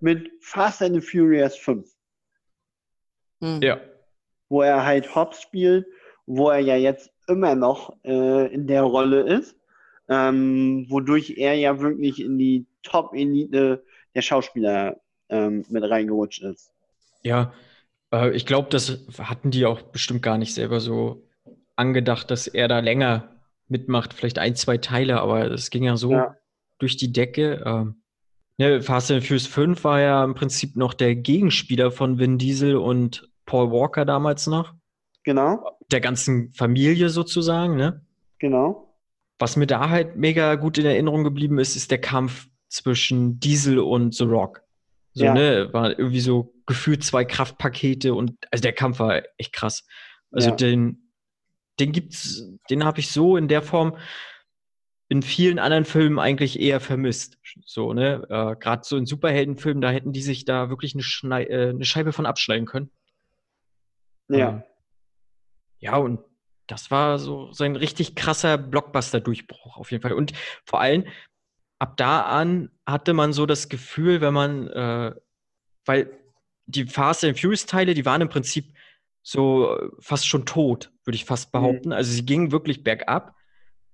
mit Fast and the Furious 5, Hm. ja. wo er halt Hobbs spielt, wo er ja jetzt immer noch äh, in der Rolle ist, ähm, wodurch er ja wirklich in die Top-Elite der Schauspieler ähm, mit reingerutscht ist. Ja, äh, ich glaube, das hatten die auch bestimmt gar nicht selber so angedacht, dass er da länger mitmacht. Vielleicht ein, zwei Teile, aber es ging ja so Ja. durch die Decke. Ähm, ne, Fast and Furious 5 war ja im Prinzip noch der Gegenspieler von Vin Diesel und Paul Walker damals noch. Genau, Der ganzen Familie sozusagen, ne? genau. Was mir da halt mega gut in Erinnerung geblieben ist, ist der Kampf zwischen Diesel und The Rock. So, Ja. ne, war irgendwie so gefühlt zwei Kraftpakete und also der Kampf war echt krass. Also Ja. den, den gibt's, den habe ich so in der Form in vielen anderen Filmen eigentlich eher vermisst. So, ne, äh, gerade so in Superheldenfilmen, da hätten die sich da wirklich eine, Schnei äh, eine Scheibe von abschneiden können. Ja. Ähm, ja, und das war so, so ein richtig krasser Blockbuster-Durchbruch auf jeden Fall. Und vor allem, ab da an hatte man so das Gefühl, wenn man, äh, weil die Fast and Furious-Teile, die waren im Prinzip so äh, fast schon tot, würde ich fast behaupten. Also sie gingen wirklich bergab.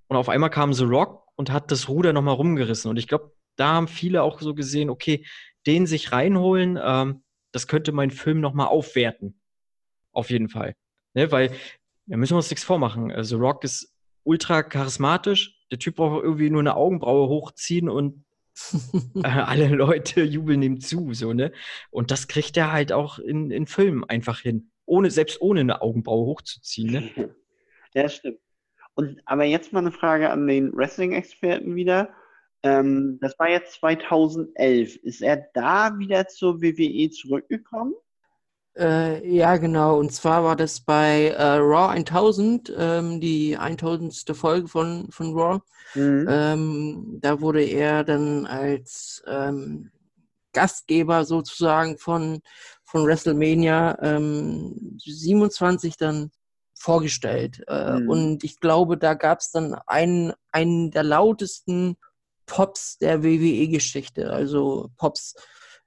Und auf einmal kam The Rock und hat das Ruder nochmal rumgerissen. Und ich glaube, da haben viele auch so gesehen, okay, den sich reinholen, ähm, das könnte meinen Film nochmal aufwerten. Auf jeden Fall. Ne, weil, da müssen wir uns nichts vormachen. The Rock ist ultra charismatisch. Der Typ braucht irgendwie nur eine Augenbraue hochziehen und [LAUGHS] äh, alle Leute jubeln ihm zu, so, ne? Und das kriegt er halt auch in, in Filmen einfach hin. Ohne, selbst ohne eine Augenbraue hochzuziehen, ne? [LAUGHS] Ja, stimmt. Und aber jetzt mal eine Frage an den Wrestling-Experten wieder. Ähm, das war jetzt 2011. Ist er da wieder zur WWE zurückgekommen? Äh, ja, genau. Und zwar war das bei äh, Raw 1000, ähm, die 1000. Folge von, von Raw. Mhm. Ähm, da wurde er dann als ähm, Gastgeber sozusagen von, von WrestleMania ähm, 27 dann vorgestellt. Äh, Mhm. Und ich glaube, da gab es dann einen, einen der lautesten Pops der WWE-Geschichte. Also Pops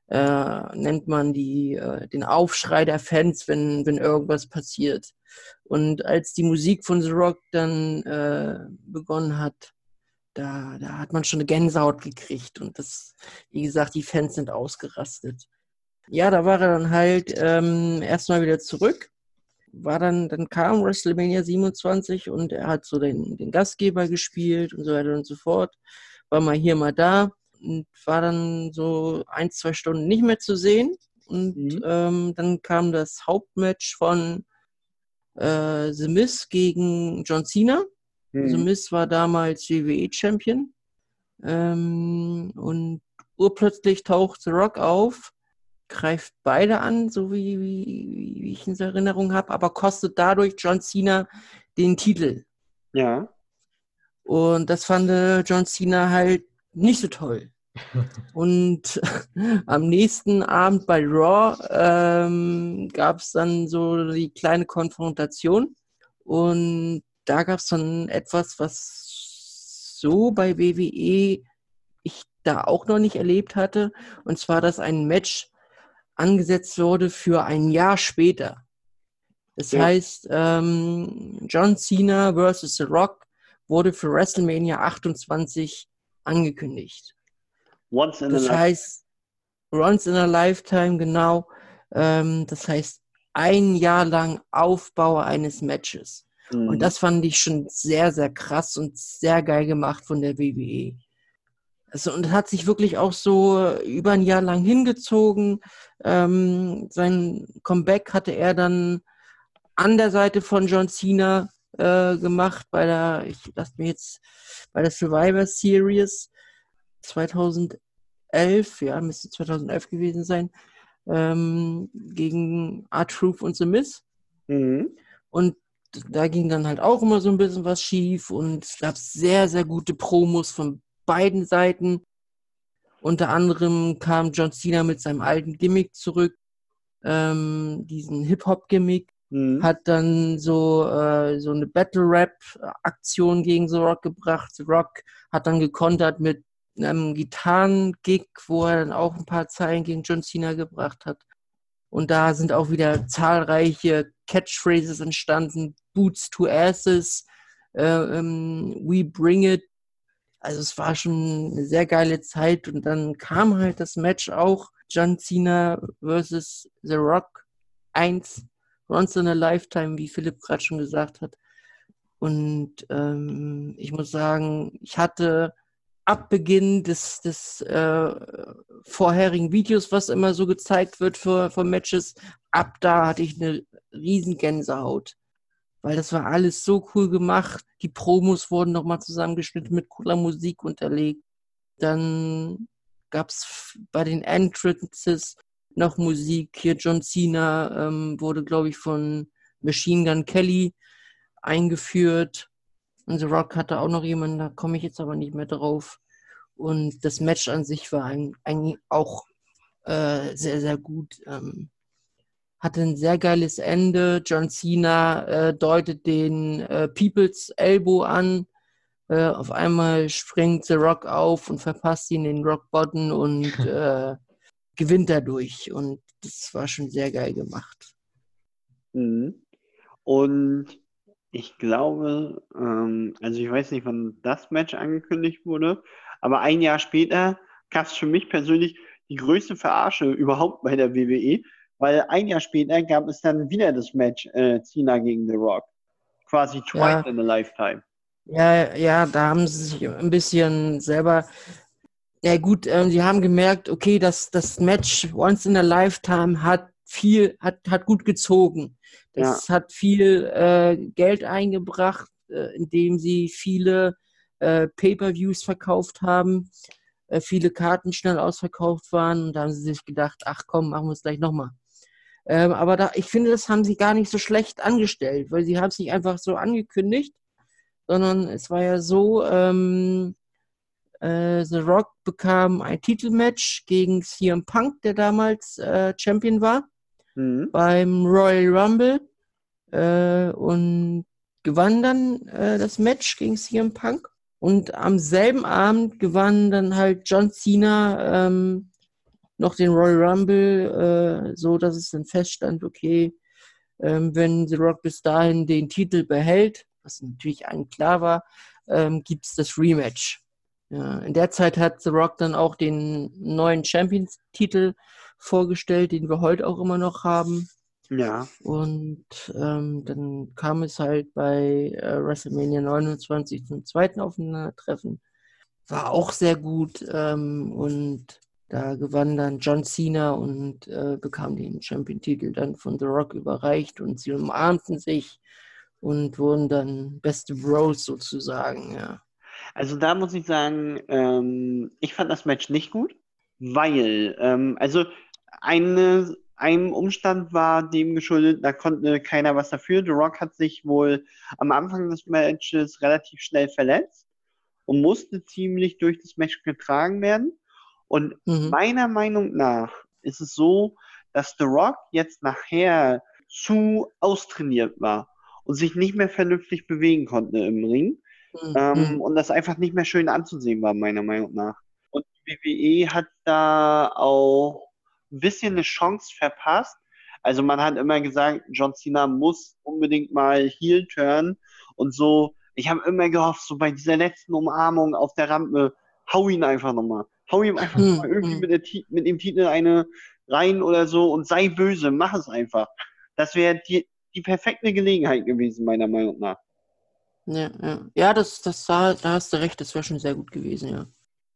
äh, nennt man die, äh, den Aufschrei der Fans, wenn, wenn irgendwas passiert. Und als die Musik von The Rock dann äh, begonnen hat, da, da hat man schon eine Gänsehaut gekriegt. Und das, wie gesagt, die Fans sind ausgerastet. Ja, da war er dann halt ähm, erstmal wieder zurück. War dann, dann kam WrestleMania 27 und er hat so den, den Gastgeber gespielt und so weiter und so fort. War mal hier, mal da und war dann so ein, zwei Stunden nicht mehr zu sehen. Und Mhm. ähm, dann kam das Hauptmatch von äh, The Miz gegen John Cena. The Mhm. Miz war damals WWE-Champion. Ähm, und urplötzlich taucht The Rock auf, greift beide an, so wie, wie, wie ich in Erinnerung habe, aber kostet dadurch John Cena den Titel. Ja. Und das fand äh, John Cena halt nicht so toll. Und [LAUGHS] am nächsten Abend bei Raw ähm, gab es dann so die kleine Konfrontation. Und da gab es dann etwas, was so bei WWE ich da auch noch nicht erlebt hatte. Und zwar, dass ein Match angesetzt wurde für ein Jahr später. Das Ja. heißt, ähm, John Cena versus The Rock wurde für WrestleMania 28 angekündigt. Once in a Das Lifetime. heißt, once in a lifetime, genau. Ähm, das heißt, ein Jahr lang Aufbau eines Matches. Mhm. Und das fand ich schon sehr, sehr krass und sehr geil gemacht von der WWE. Also, und es hat sich wirklich auch so über ein Jahr lang hingezogen. Ähm, sein Comeback hatte er dann an der Seite von John Cena äh, gemacht bei der, ich lass mir jetzt, bei der Survivor Series 2011, ja, müsste 2011 gewesen sein, ähm, gegen R-Truth und The Miz. Mhm. Und da ging dann halt auch immer so ein bisschen was schief und es gab sehr, sehr gute Promos von beiden Seiten. Unter anderem kam John Cena mit seinem alten Gimmick zurück, ähm, diesen Hip-Hop-Gimmick, Mhm. hat dann so, äh, so eine Battle-Rap-Aktion gegen The Rock gebracht. The Rock hat dann gekontert mit einem Gitarren-Gig, wo er dann auch ein paar Zeilen gegen John Cena gebracht hat. Und da sind auch wieder zahlreiche Catchphrases entstanden. Boots to Asses, äh, ähm, We Bring It. Also es war schon eine sehr geile Zeit. Und dann kam halt das Match auch. John Cena versus The Rock 1. Once in a Lifetime, wie Philipp gerade schon gesagt hat. Und ähm, ich muss sagen, ich hatte ab Beginn des, des äh, vorherigen Videos, was immer so gezeigt wird für, für Matches, ab da hatte ich eine riesen Gänsehaut. Weil das war alles so cool gemacht. Die Promos wurden nochmal zusammengeschnitten mit cooler Musik unterlegt. Dann gab es bei den Entrances noch Musik. Hier John Cena ähm, wurde, glaube ich, von Machine Gun Kelly eingeführt. Und The Rock hatte auch noch jemanden, da komme ich jetzt aber nicht mehr drauf. Und das Match an sich war eigentlich auch äh, sehr, sehr gut. Ähm, hatte ein sehr geiles Ende. John Cena äh, deutet den äh, People's Elbow an. Äh, auf einmal springt The Rock auf und verpasst ihn den Rock Bottom und [LAUGHS] äh, gewinnt dadurch. Und das war schon sehr geil gemacht. Mhm. Und ich glaube, ähm, also ich weiß nicht, wann das Match angekündigt wurde, aber ein Jahr später gab es für mich persönlich die größte Verarsche überhaupt bei der WWE, weil ein Jahr später gab es dann wieder das Match äh, Cena gegen The Rock. Quasi twice ja. in a lifetime. Ja, ja, da haben sie sich ein bisschen selber. Ja, gut, ähm, sie haben gemerkt, okay, dass das Match Once in a Lifetime hat viel, hat, hat gut gezogen. Das ja. hat viel äh, Geld eingebracht, äh, indem sie viele äh, Pay-per-Views verkauft haben, äh, viele Karten schnell ausverkauft waren und da haben sie sich gedacht, ach komm, machen wir es gleich nochmal. Ähm, aber da, ich finde, das haben sie gar nicht so schlecht angestellt, weil sie haben es nicht einfach so angekündigt, sondern es war ja so, ähm, äh, The Rock bekam ein Titelmatch gegen CM Punk, der damals äh, Champion war, mhm. beim Royal Rumble äh, und gewann dann äh, das Match gegen CM Punk. Und am selben Abend gewann dann halt John Cena ähm, noch den Royal Rumble, äh, so dass es dann feststand, okay, ähm, wenn The Rock bis dahin den Titel behält, was natürlich allen klar war, ähm, gibt es das Rematch. Ja, in der Zeit hat The Rock dann auch den neuen Champions-Titel vorgestellt, den wir heute auch immer noch haben. Ja. Und ähm, dann kam es halt bei äh, WrestleMania 29 zum zweiten Aufeinandertreffen. War auch sehr gut. Ähm, und da gewann dann John Cena und äh, bekam den Champion-Titel dann von The Rock überreicht und sie umarmten sich und wurden dann beste Bros sozusagen, ja. Also da muss ich sagen, ähm, ich fand das Match nicht gut, weil, ähm, also eine, ein Umstand war dem geschuldet, da konnte keiner was dafür. The Rock hat sich wohl am Anfang des Matches relativ schnell verletzt und musste ziemlich durch das Match getragen werden. Und mhm. meiner Meinung nach ist es so, dass The Rock jetzt nachher zu austrainiert war und sich nicht mehr vernünftig bewegen konnte im Ring. Mhm. Ähm, und das einfach nicht mehr schön anzusehen war, meiner Meinung nach. Und die WWE hat da auch ein bisschen eine Chance verpasst. Also man hat immer gesagt, John Cena muss unbedingt mal Heel turn und so. Ich habe immer gehofft, so bei dieser letzten Umarmung auf der Rampe, hau ihn einfach nochmal. Hau ihm einfach hm, mal irgendwie hm. mit, der, mit, dem Titel eine rein oder so und sei böse, mach es einfach. Das wäre die, die perfekte Gelegenheit gewesen, meiner Meinung nach. Ja, ja. ja das, das da, da hast du recht, das wäre schon sehr gut gewesen, ja.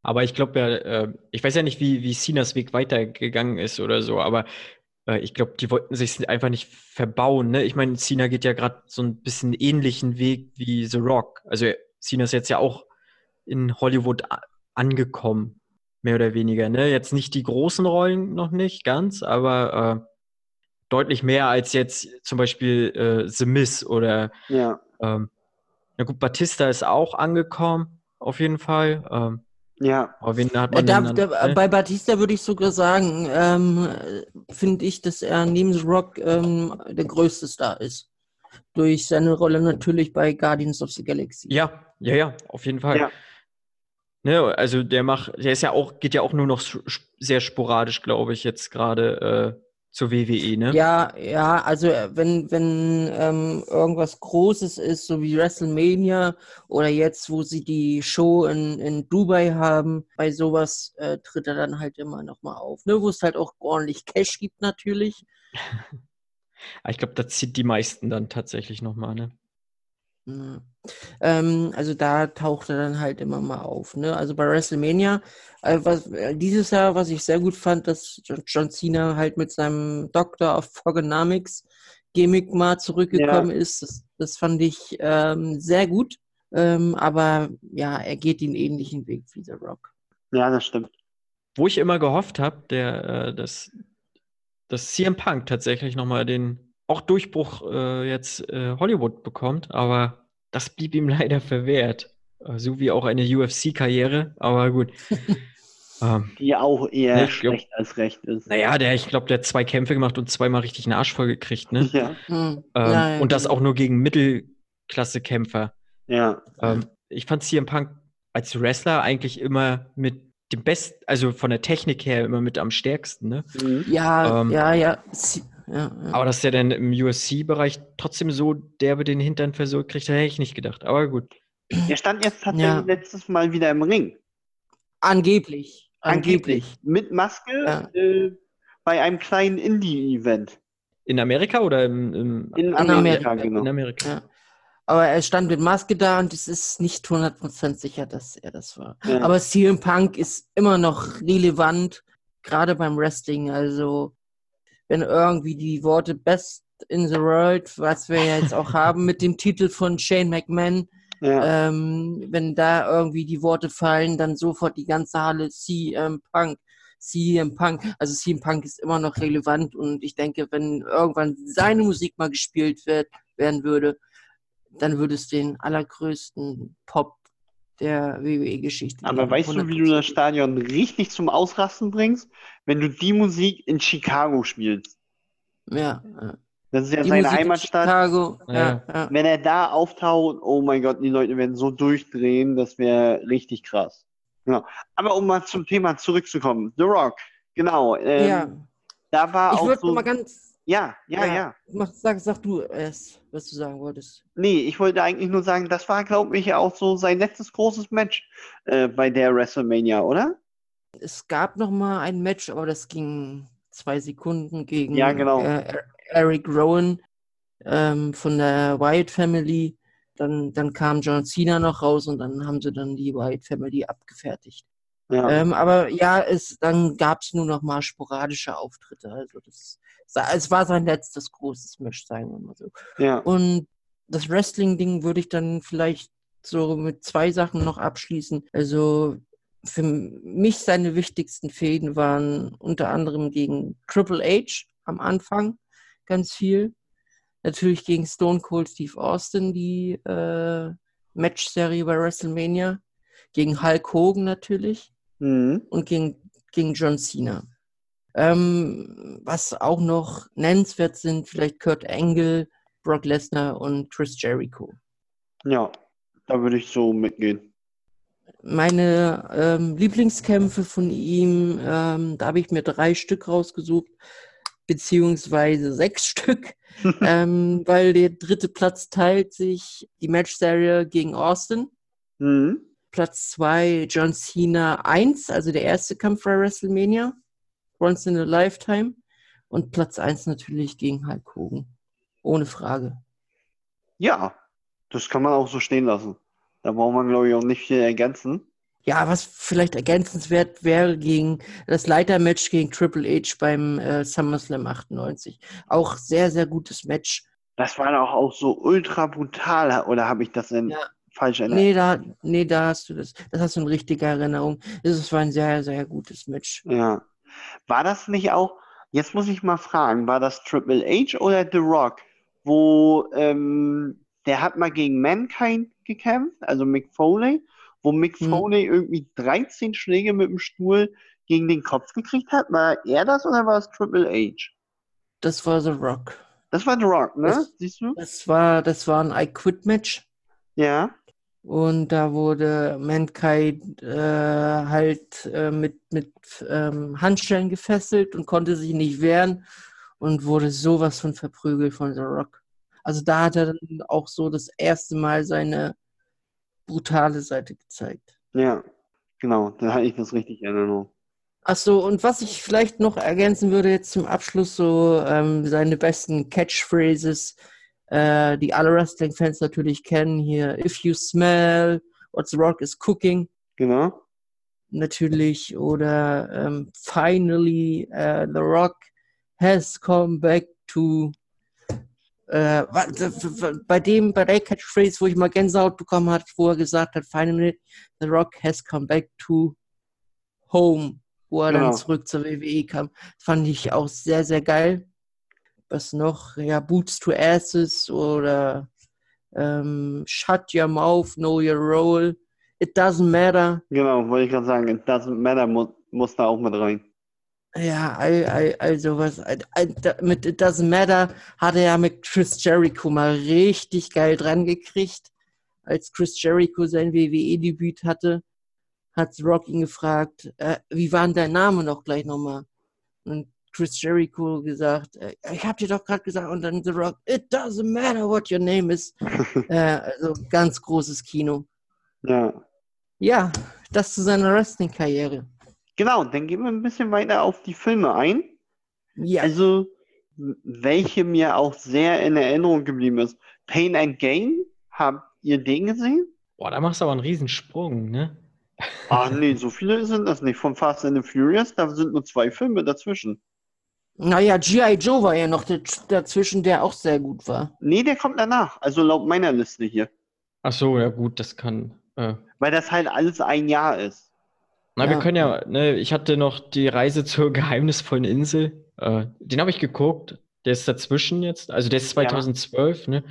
Aber ich glaube ja, äh, ich weiß ja nicht, wie, wie Sinas Weg weitergegangen ist oder so, aber äh, ich glaube, die wollten sich einfach nicht verbauen. Ne? Ich meine, Cena geht ja gerade so ein bisschen ähnlichen Weg wie The Rock. Also Cena ist jetzt ja auch in Hollywood angekommen mehr oder weniger. Ne? Jetzt nicht die großen Rollen noch nicht ganz, aber äh, deutlich mehr als jetzt zum Beispiel äh, The Miss oder ja. Ähm, na gut, Batista ist auch angekommen, auf jeden Fall. Ähm, ja. Aber wen hat man da, dann, da, ne? Bei Batista würde ich sogar sagen, ähm, finde ich, dass er neben The Rock ähm, der größte Star ist. Durch seine Rolle natürlich bei Guardians of the Galaxy. Ja, ja, ja, auf jeden Fall. Ja. Ne, also der macht, der ist ja auch, geht ja auch nur noch sehr sporadisch, glaube ich, jetzt gerade äh, zur WWE, ne? Ja, ja, also äh, wenn, wenn ähm, irgendwas Großes ist, so wie WrestleMania oder jetzt, wo sie die Show in, in Dubai haben, bei sowas äh, tritt er dann halt immer nochmal auf, ne? Wo es halt auch ordentlich Cash gibt natürlich. [LAUGHS] ich glaube, da zieht die meisten dann tatsächlich nochmal, ne? Ja. Ähm, also da taucht er dann halt immer mal auf. Ne? Also bei WrestleMania, äh, was, äh, dieses Jahr, was ich sehr gut fand, dass John Cena halt mit seinem Doctor of Fogonomics Gimmick mal zurückgekommen ja. ist. Das, das, fand ich ähm, sehr gut. Ähm, aber ja, er geht den ähnlichen Weg wie The Rock. Ja, das stimmt. Wo ich immer gehofft habe, der, äh, dass, dass CM Punk tatsächlich nochmal den auch Durchbruch äh, jetzt äh, Hollywood bekommt, aber das blieb ihm [LAUGHS] leider verwehrt. So wie auch eine UFC-Karriere, aber gut. [LAUGHS] ähm, Die auch eher ne, schlecht glaub, als recht ist. Naja, der, ich glaube, der hat zwei Kämpfe gemacht und zweimal richtig einen Arsch voll gekriegt, ne? [LAUGHS] Ja. Ähm, ja, und das genau. auch nur gegen Mittelklasse-Kämpfer. Ja. Ähm, ich fand CM Punk als Wrestler eigentlich immer mit dem besten, also von der Technik her immer mit am stärksten, ne? Mhm. Ja, ähm, ja, ja. Sie ja, Aber dass der dann im USC-Bereich trotzdem so derbe den Hintern versucht kriegt, hätte ich nicht gedacht. Aber gut. Er stand jetzt tatsächlich ja. letztes Mal wieder im Ring. Angeblich. Angeblich. Angeblich. Mit Maske ja. äh, bei einem kleinen Indie-Event. In Amerika oder im, im in, Amerika, Amerika, genau. In Amerika. Ja. Aber er stand mit Maske da und es ist nicht 100% sicher, dass er das war. Ja. Aber CM Punk ist immer noch relevant, gerade beim Wrestling. Also wenn irgendwie die Worte Best in the World, was wir jetzt auch haben mit dem Titel von Shane McMahon, ja. ähm, wenn da irgendwie die Worte fallen, dann sofort die ganze Halle CM Punk. CM Punk, also CM Punk ist immer noch relevant und ich denke, wenn irgendwann seine Musik mal gespielt wird, werden würde, dann würde es den allergrößten Pop der WWE-Geschichte. Aber weißt du, wie du das Stadion richtig zum Ausrasten bringst? Wenn du die Musik in Chicago spielst. Ja. Das ist ja die seine Musik Heimatstadt. Chicago. Ja. Ja. Wenn er da auftaucht, oh mein Gott, die Leute werden so durchdrehen, das wäre richtig krass. Genau. Aber um mal zum Thema zurückzukommen, The Rock, genau. Ähm, ja. Da war ich auch so. Mal ganz ja, ja, ja. ja. Mach, sag, sag du erst, was du sagen wolltest. Nee, ich wollte eigentlich nur sagen, das war, glaube ich, auch so sein letztes großes Match äh, bei der WrestleMania, oder? Es gab noch mal ein Match, aber das ging zwei Sekunden gegen ja, genau. äh, Eric Rowan ähm, von der Wyatt Family. Dann, dann kam John Cena noch raus und dann haben sie dann die Wyatt Family abgefertigt. Ja. Ähm, aber ja, es, dann gab es nur noch mal sporadische Auftritte. Also das es war sein letztes großes Match, sagen wir mal so. Ja. Und das Wrestling-Ding würde ich dann vielleicht so mit zwei Sachen noch abschließen. Also für mich seine wichtigsten Fäden waren unter anderem gegen Triple H am Anfang ganz viel. Natürlich gegen Stone Cold Steve Austin die äh, Match-Serie bei WrestleMania. Gegen Hulk Hogan natürlich. Mhm. Und gegen, gegen John Cena. Ähm, was auch noch nennenswert sind, vielleicht Kurt Angle, Brock Lesnar und Chris Jericho. Ja, da würde ich so mitgehen. Meine ähm, Lieblingskämpfe von ihm, ähm, da habe ich mir drei Stück rausgesucht, beziehungsweise sechs [LAUGHS] Stück, [LAUGHS] ähm, weil der dritte Platz teilt sich die Matchserie gegen Austin. Mhm. Platz zwei John Cena 1, also der erste Kampf bei WrestleMania. Once in a Lifetime. Und Platz 1 natürlich gegen Hulk Hogan. Ohne Frage. Ja, das kann man auch so stehen lassen. Da braucht man, glaube ich, auch nicht viel ergänzen. Ja, was vielleicht ergänzenswert wäre gegen das Leitermatch gegen Triple H beim äh, SummerSlam 98. Auch sehr, sehr gutes Match. Das war doch auch so ultra brutal, oder habe ich das denn ja. Falsch erinnert? Nee da, nee, da hast du das. Das hast du in richtiger Erinnerung. Es war ein sehr, sehr gutes Match. Ja. War das nicht auch, jetzt muss ich mal fragen, war das Triple H oder The Rock, wo ähm, der hat mal gegen Mankind gekämpft, also Mick Foley, wo Mick hm. Foley irgendwie 13 Schläge mit dem Stuhl gegen den Kopf gekriegt hat? War er das oder war es Triple H? Das war The Rock. Das war The Rock, ne? Das, Siehst du? Das war, das war ein I Quit Match. Ja. Und da wurde Mankind äh, halt äh, mit, mit ähm, Handschellen gefesselt und konnte sich nicht wehren und wurde sowas von verprügelt von The Rock. Also da hat er dann auch so das erste Mal seine brutale Seite gezeigt. Ja, genau, da hatte ich das richtig in Erinnerung. Achso, und was ich vielleicht noch ergänzen würde jetzt zum Abschluss, so ähm, seine besten Catchphrases äh, die alle Wrestling-Fans natürlich kennen. Hier, If You Smell, What the Rock is Cooking. Genau. Natürlich. Oder ähm, Finally, äh, The Rock has come back to äh, bei dem, bei der Catchphrase, wo ich mal Gänsehaut bekommen hat, wo er gesagt hat, finally, The Rock has come back to home, wo er genau. dann zurück zur WWE kam. Fand ich auch sehr, sehr geil. Was noch? Ja, Boots to Asses oder ähm, Shut Your Mouth, Know Your Role. It doesn't matter. Genau, wollte ich gerade sagen, it doesn't matter muss, muss da auch mit rein. Ja, also was mit It Doesn't Matter hat er ja mit Chris Jericho mal richtig geil dran gekriegt. Als Chris Jericho sein WWE-Debüt hatte, hat Rock ihn gefragt, äh, wie war denn dein Name noch gleich nochmal? Und Chris Jericho gesagt, äh, ich hab dir doch gerade gesagt, und dann The Rock, it doesn't matter what your name is. [LAUGHS] äh, also ganz großes Kino. Ja. Ja, das zu seiner Wrestling-Karriere. Genau, dann gehen wir ein bisschen weiter auf die Filme ein. Ja. Also, welche mir auch sehr in Erinnerung geblieben ist. Pain and Gain, habt ihr den gesehen? Boah, da machst du aber einen Riesensprung, ne? Ah, nee, so viele sind das nicht. Von Fast and the Furious, da sind nur zwei Filme dazwischen. Naja, G.I. Joe war ja noch dazwischen, der auch sehr gut war. Nee, der kommt danach. Also laut meiner Liste hier. Ach so, ja gut, das kann. Äh... Weil das halt alles ein Jahr ist. Na, ja. wir können ja, ne, ich hatte noch die Reise zur [LAUGHS] geheimnisvollen Insel. Äh, den habe ich geguckt. Der ist dazwischen jetzt. Also der ist 2012, ja. ne?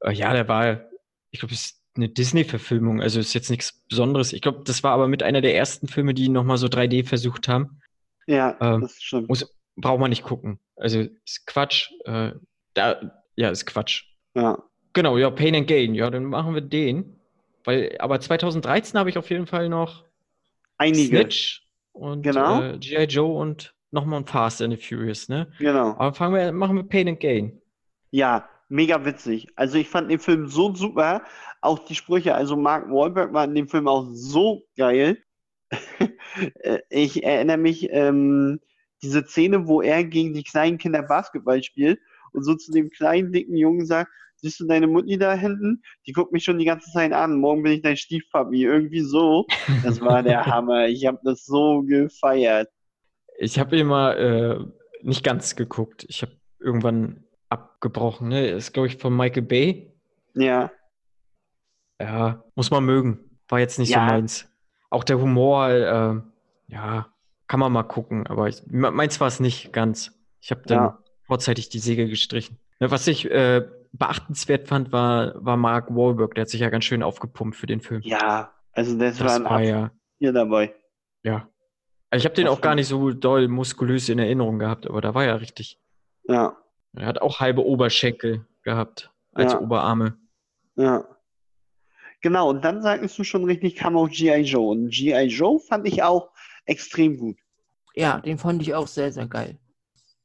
Äh, ja, der war, ich glaube, ist eine Disney-Verfilmung. Also ist jetzt nichts Besonderes. Ich glaube, das war aber mit einer der ersten Filme, die nochmal so 3D versucht haben. Ja, ähm, das stimmt. Muss, braucht man nicht gucken. Also ist Quatsch. Äh, da, ja, ist Quatsch. Ja. Genau, ja, Pain and Gain. Ja, dann machen wir den. Weil, aber 2013 habe ich auf jeden Fall noch Einige. Snitch und genau. äh, G.I. Joe und nochmal ein Fast and the Furious, ne? Genau. Aber fangen wir, machen wir Pain and Gain. Ja, mega witzig. Also ich fand den Film so super. Auch die Sprüche, also Mark Wahlberg war in dem Film auch so geil. [LAUGHS] ich erinnere mich, ähm, diese Szene, wo er gegen die kleinen Kinder Basketball spielt und so zu dem kleinen, dicken Jungen sagt, siehst du deine Mutti da hinten? Die guckt mich schon die ganze Zeit an. Morgen bin ich dein Stiefpapi. Irgendwie so. Das war der [LAUGHS] Hammer. Ich habe das so gefeiert. Ich habe immer äh, nicht ganz geguckt. Ich habe irgendwann abgebrochen. Ne? Das ist, glaube ich, von Michael Bay. Ja. Ja, muss man mögen. War jetzt nicht ja. so meins. Auch der Humor, äh, ja, kann man mal gucken. Aber ich, meins war es nicht ganz. Ich habe dann ja. vorzeitig die Segel gestrichen. Ne, was ich äh, beachtenswert fand, war, war Mark Wahlberg. Der hat sich ja ganz schön aufgepumpt für den Film. Ja, also das, das war ein war ja, hier dabei. Ja. Also ich habe den auch gar nicht so doll muskulös in Erinnerung gehabt, aber da war er richtig. Ja. Er hat auch halbe Oberschenkel gehabt als ja. Oberarme. Ja. Genau, und dann sagst du schon richtig, kam auch G.I. Joe. Und G.I. Joe fand ich auch extrem gut. Ja, den fand ich auch sehr, sehr geil.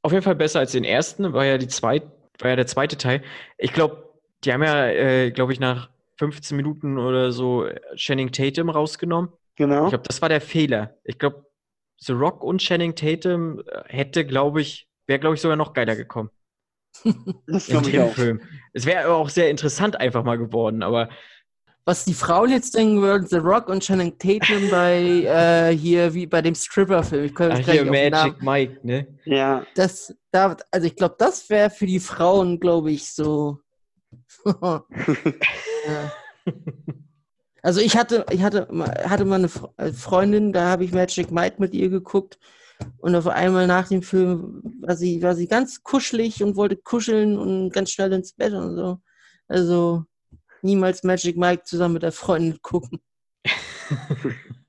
Auf jeden Fall besser als den ersten, war ja die zweite war ja der zweite Teil. Ich glaube, die haben ja, äh, glaube ich, nach 15 Minuten oder so Channing Tatum rausgenommen. Genau. Ich glaube, das war der Fehler. Ich glaube, The Rock und Channing Tatum äh, hätte, glaube ich, wäre, glaube ich, sogar noch geiler gekommen. [LAUGHS] das glaube ich auch. Film. Es wäre auch sehr interessant einfach mal geworden, aber was die Frauen jetzt denken würden, The Rock und Channing Tatum bei äh, hier wie bei dem Stripper-Film. Ich komme hier Magic Mike, ne? Ja. Das, da, also ich glaube, das wäre für die Frauen, glaube ich, so. [LAUGHS] ja. Also ich hatte, ich hatte, hatte mal eine äh, Freundin, da habe ich Magic Mike mit ihr geguckt und auf einmal nach dem Film war sie, war sie ganz kuschelig und wollte kuscheln und ganz schnell ins Bett und so. Also niemals Magic Mike zusammen mit der Freundin gucken. [LAUGHS]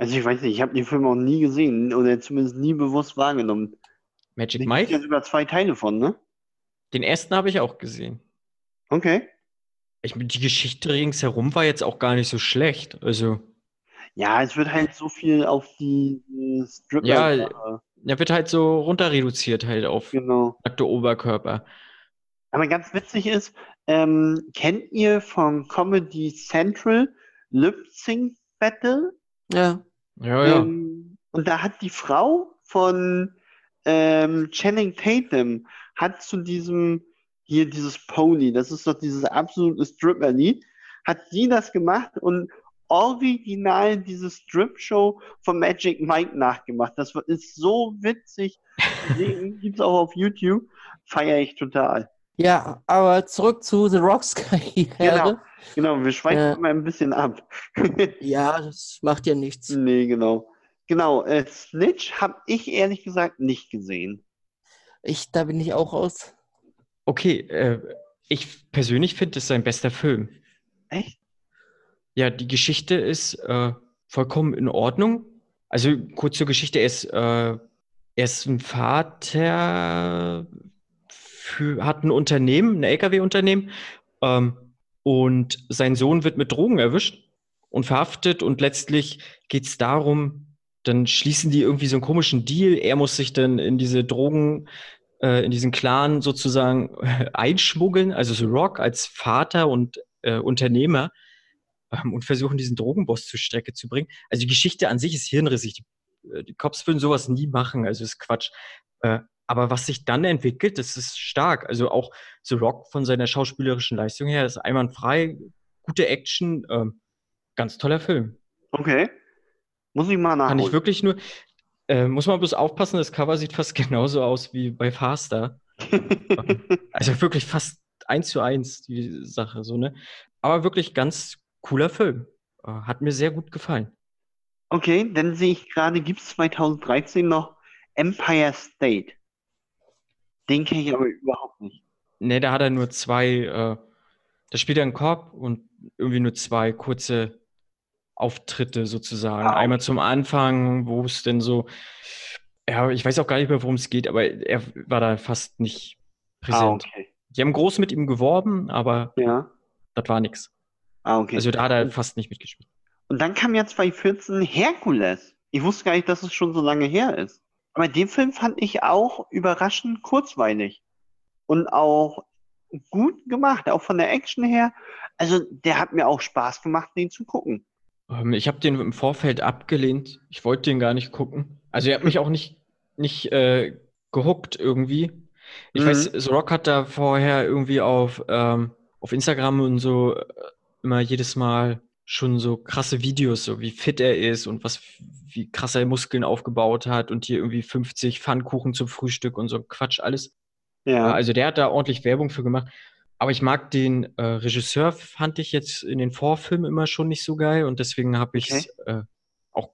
Also ich weiß nicht, ich habe den Film auch nie gesehen oder zumindest nie bewusst wahrgenommen. Magic Mike? Da gibt sogar zwei Teile von, ne? Den ersten habe ich auch gesehen. Okay. Ich, die Geschichte ringsherum war jetzt auch gar nicht so schlecht. Also. Ja, es wird halt so viel auf die Stripper. Ja, er wird halt so runter reduziert halt auf genau. nackte Oberkörper. Aber ganz witzig ist, ähm, kennt ihr von Comedy Central Lip Sync Battle? Ja. Ja, ja. Ähm, und da hat die Frau von ähm, Channing Tatum hat zu diesem hier dieses Pony, das ist doch dieses absolute Stripper-Lied, hat sie das gemacht und original diese Strip-Show von Magic Mike nachgemacht. Das ist so witzig. [LAUGHS] Gibt es auch auf YouTube. Feiere ich total. Ja, aber zurück zu The Rocks Karriere. Genau, genau wir schweifen äh, mal ein bisschen ab. [LAUGHS] ja, das macht ja nichts. Nee, genau. Genau, äh, Snitch habe ich ehrlich gesagt nicht gesehen. Ich, da bin ich auch raus. Okay, äh, ich persönlich finde es sein bester Film. Echt? Ja, die Geschichte ist äh, vollkommen in Ordnung. Also kurz zur Geschichte, er ist, äh, er ist ein Vater, für, hat ein Unternehmen, ein LKW-Unternehmen, ähm, und sein Sohn wird mit Drogen erwischt und verhaftet und letztlich geht es darum, dann schließen die irgendwie so einen komischen Deal. Er muss sich dann in diese Drogen, äh, in diesen Clan sozusagen äh, einschmuggeln, also so Rock als Vater und äh, Unternehmer ähm, und versuchen, diesen Drogenboss zur Strecke zu bringen. Also die Geschichte an sich ist hirnrissig. Die, äh, die Cops würden sowas nie machen, also ist Quatsch. Äh, aber was sich dann entwickelt, das ist stark. Also auch The Rock von seiner schauspielerischen Leistung her ist einwandfrei, gute Action, ähm, ganz toller Film. Okay. Muss ich mal nachholen. Kann ich wirklich nur, äh, muss man bloß aufpassen, das Cover sieht fast [LAUGHS] genauso aus wie bei Faster. [LAUGHS] also wirklich fast eins zu eins die Sache, so, ne? Aber wirklich ganz cooler Film. Äh, hat mir sehr gut gefallen. Okay, dann sehe ich gerade, gibt es 2013 noch Empire State. Den kenne ich aber überhaupt nicht. Ne, da hat er nur zwei, äh, da spielt er einen Korb und irgendwie nur zwei kurze Auftritte sozusagen. Ah, Einmal zum Anfang, wo es denn so, ja, ich weiß auch gar nicht mehr, worum es geht, aber er war da fast nicht ah, präsent. Ah, okay. Die haben groß mit ihm geworben, aber ja. das war nichts. Ah, okay. Also da hat er fast nicht mitgespielt. Und dann kam ja 2014 Herkules. Ich wusste gar nicht, dass es schon so lange her ist. Aber den Film fand ich auch überraschend kurzweilig. Und auch gut gemacht, auch von der Action her. Also der hat mir auch Spaß gemacht, den zu gucken. Ähm, ich habe den im Vorfeld abgelehnt. Ich wollte den gar nicht gucken. Also er hat mich auch nicht, nicht äh, gehuckt irgendwie. Ich mhm. weiß, The Rock hat da vorher irgendwie auf, ähm, auf Instagram und so äh, immer jedes Mal schon so krasse Videos, so wie fit er ist und was, wie krass er Muskeln aufgebaut hat und hier irgendwie 50 Pfannkuchen zum Frühstück und so Quatsch alles. Ja. Also der hat da ordentlich Werbung für gemacht. Aber ich mag den äh, Regisseur, fand ich jetzt in den Vorfilmen immer schon nicht so geil und deswegen habe ich es okay. äh, auch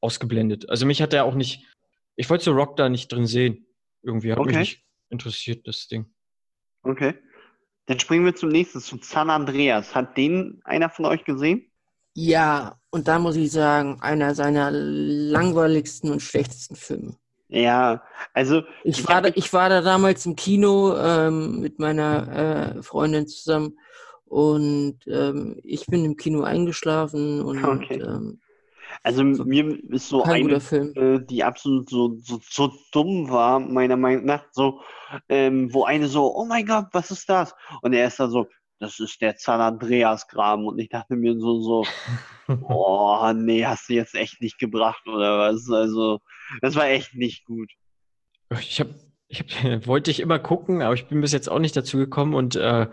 ausgeblendet. Also mich hat er auch nicht, ich wollte so Rock da nicht drin sehen. Irgendwie hat okay. mich nicht interessiert, das Ding. Okay. Dann springen wir zum nächsten, zu San Andreas. Hat den einer von euch gesehen? Ja, und da muss ich sagen, einer seiner langweiligsten und schlechtesten Filme. Ja, also. Ich, war, da, ich war da damals im Kino ähm, mit meiner äh, Freundin zusammen und ähm, ich bin im Kino eingeschlafen und [LAUGHS] okay. ähm, also mir ist so eine, äh, die absolut so, so, so dumm war, meiner Meinung nach, so, ähm, wo eine so, oh mein Gott, was ist das? Und er ist da so, das ist der San Andreas Graben. Und ich dachte mir so, so, [LAUGHS] oh, nee, hast du jetzt echt nicht gebracht oder was? Also, das war echt nicht gut. Ich habe, ich hab, [LAUGHS] wollte ich immer gucken, aber ich bin bis jetzt auch nicht dazu gekommen und äh,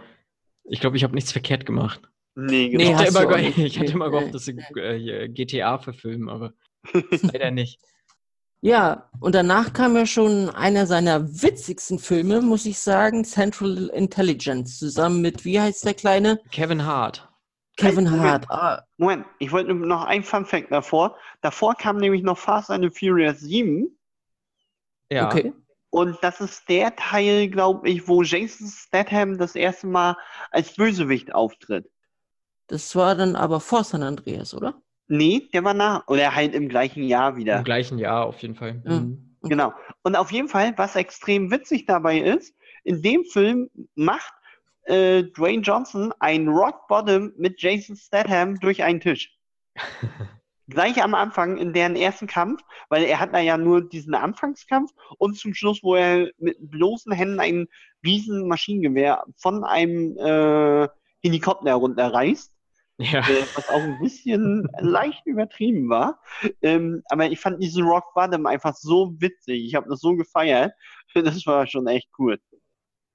ich glaube, ich habe nichts verkehrt gemacht. Nee, genau. Nee, ich, hatte immer, [LAUGHS] ich hatte immer gehofft, dass sie äh, GTA verfilmen, aber leider nicht. Ja, und danach kam ja schon einer seiner witzigsten Filme, muss ich sagen, Central Intelligence, zusammen mit, wie heißt der Kleine? Kevin Hart. Kevin hey, Hart. Moment, ah. Moment, ich wollte noch ein Fun Fact davor. Davor kam nämlich noch Fast and Furious 7. Ja. Okay. Und das ist der Teil, glaube ich, wo Jason Statham das erste Mal als Bösewicht auftritt. Das war dann aber vor San Andreas, oder? Nee, der war nach, oder halt im gleichen Jahr wieder. Im gleichen Jahr auf jeden Fall. Mhm. Genau. Und auf jeden Fall, was extrem witzig dabei ist, in dem Film macht äh, Dwayne Johnson ein Rock Bottom mit Jason Statham durch einen Tisch. [LAUGHS] Gleich am Anfang in deren ersten Kampf, weil er hat da ja nur diesen Anfangskampf und zum Schluss, wo er mit bloßen Händen ein riesen Maschinengewehr von einem äh, Helikopter herunterreißt ja. Äh, was auch ein bisschen leicht übertrieben war. Ähm, aber ich fand diesen Rock Bottom einfach so witzig. Ich habe das so gefeiert. [LAUGHS] Das war schon echt cool.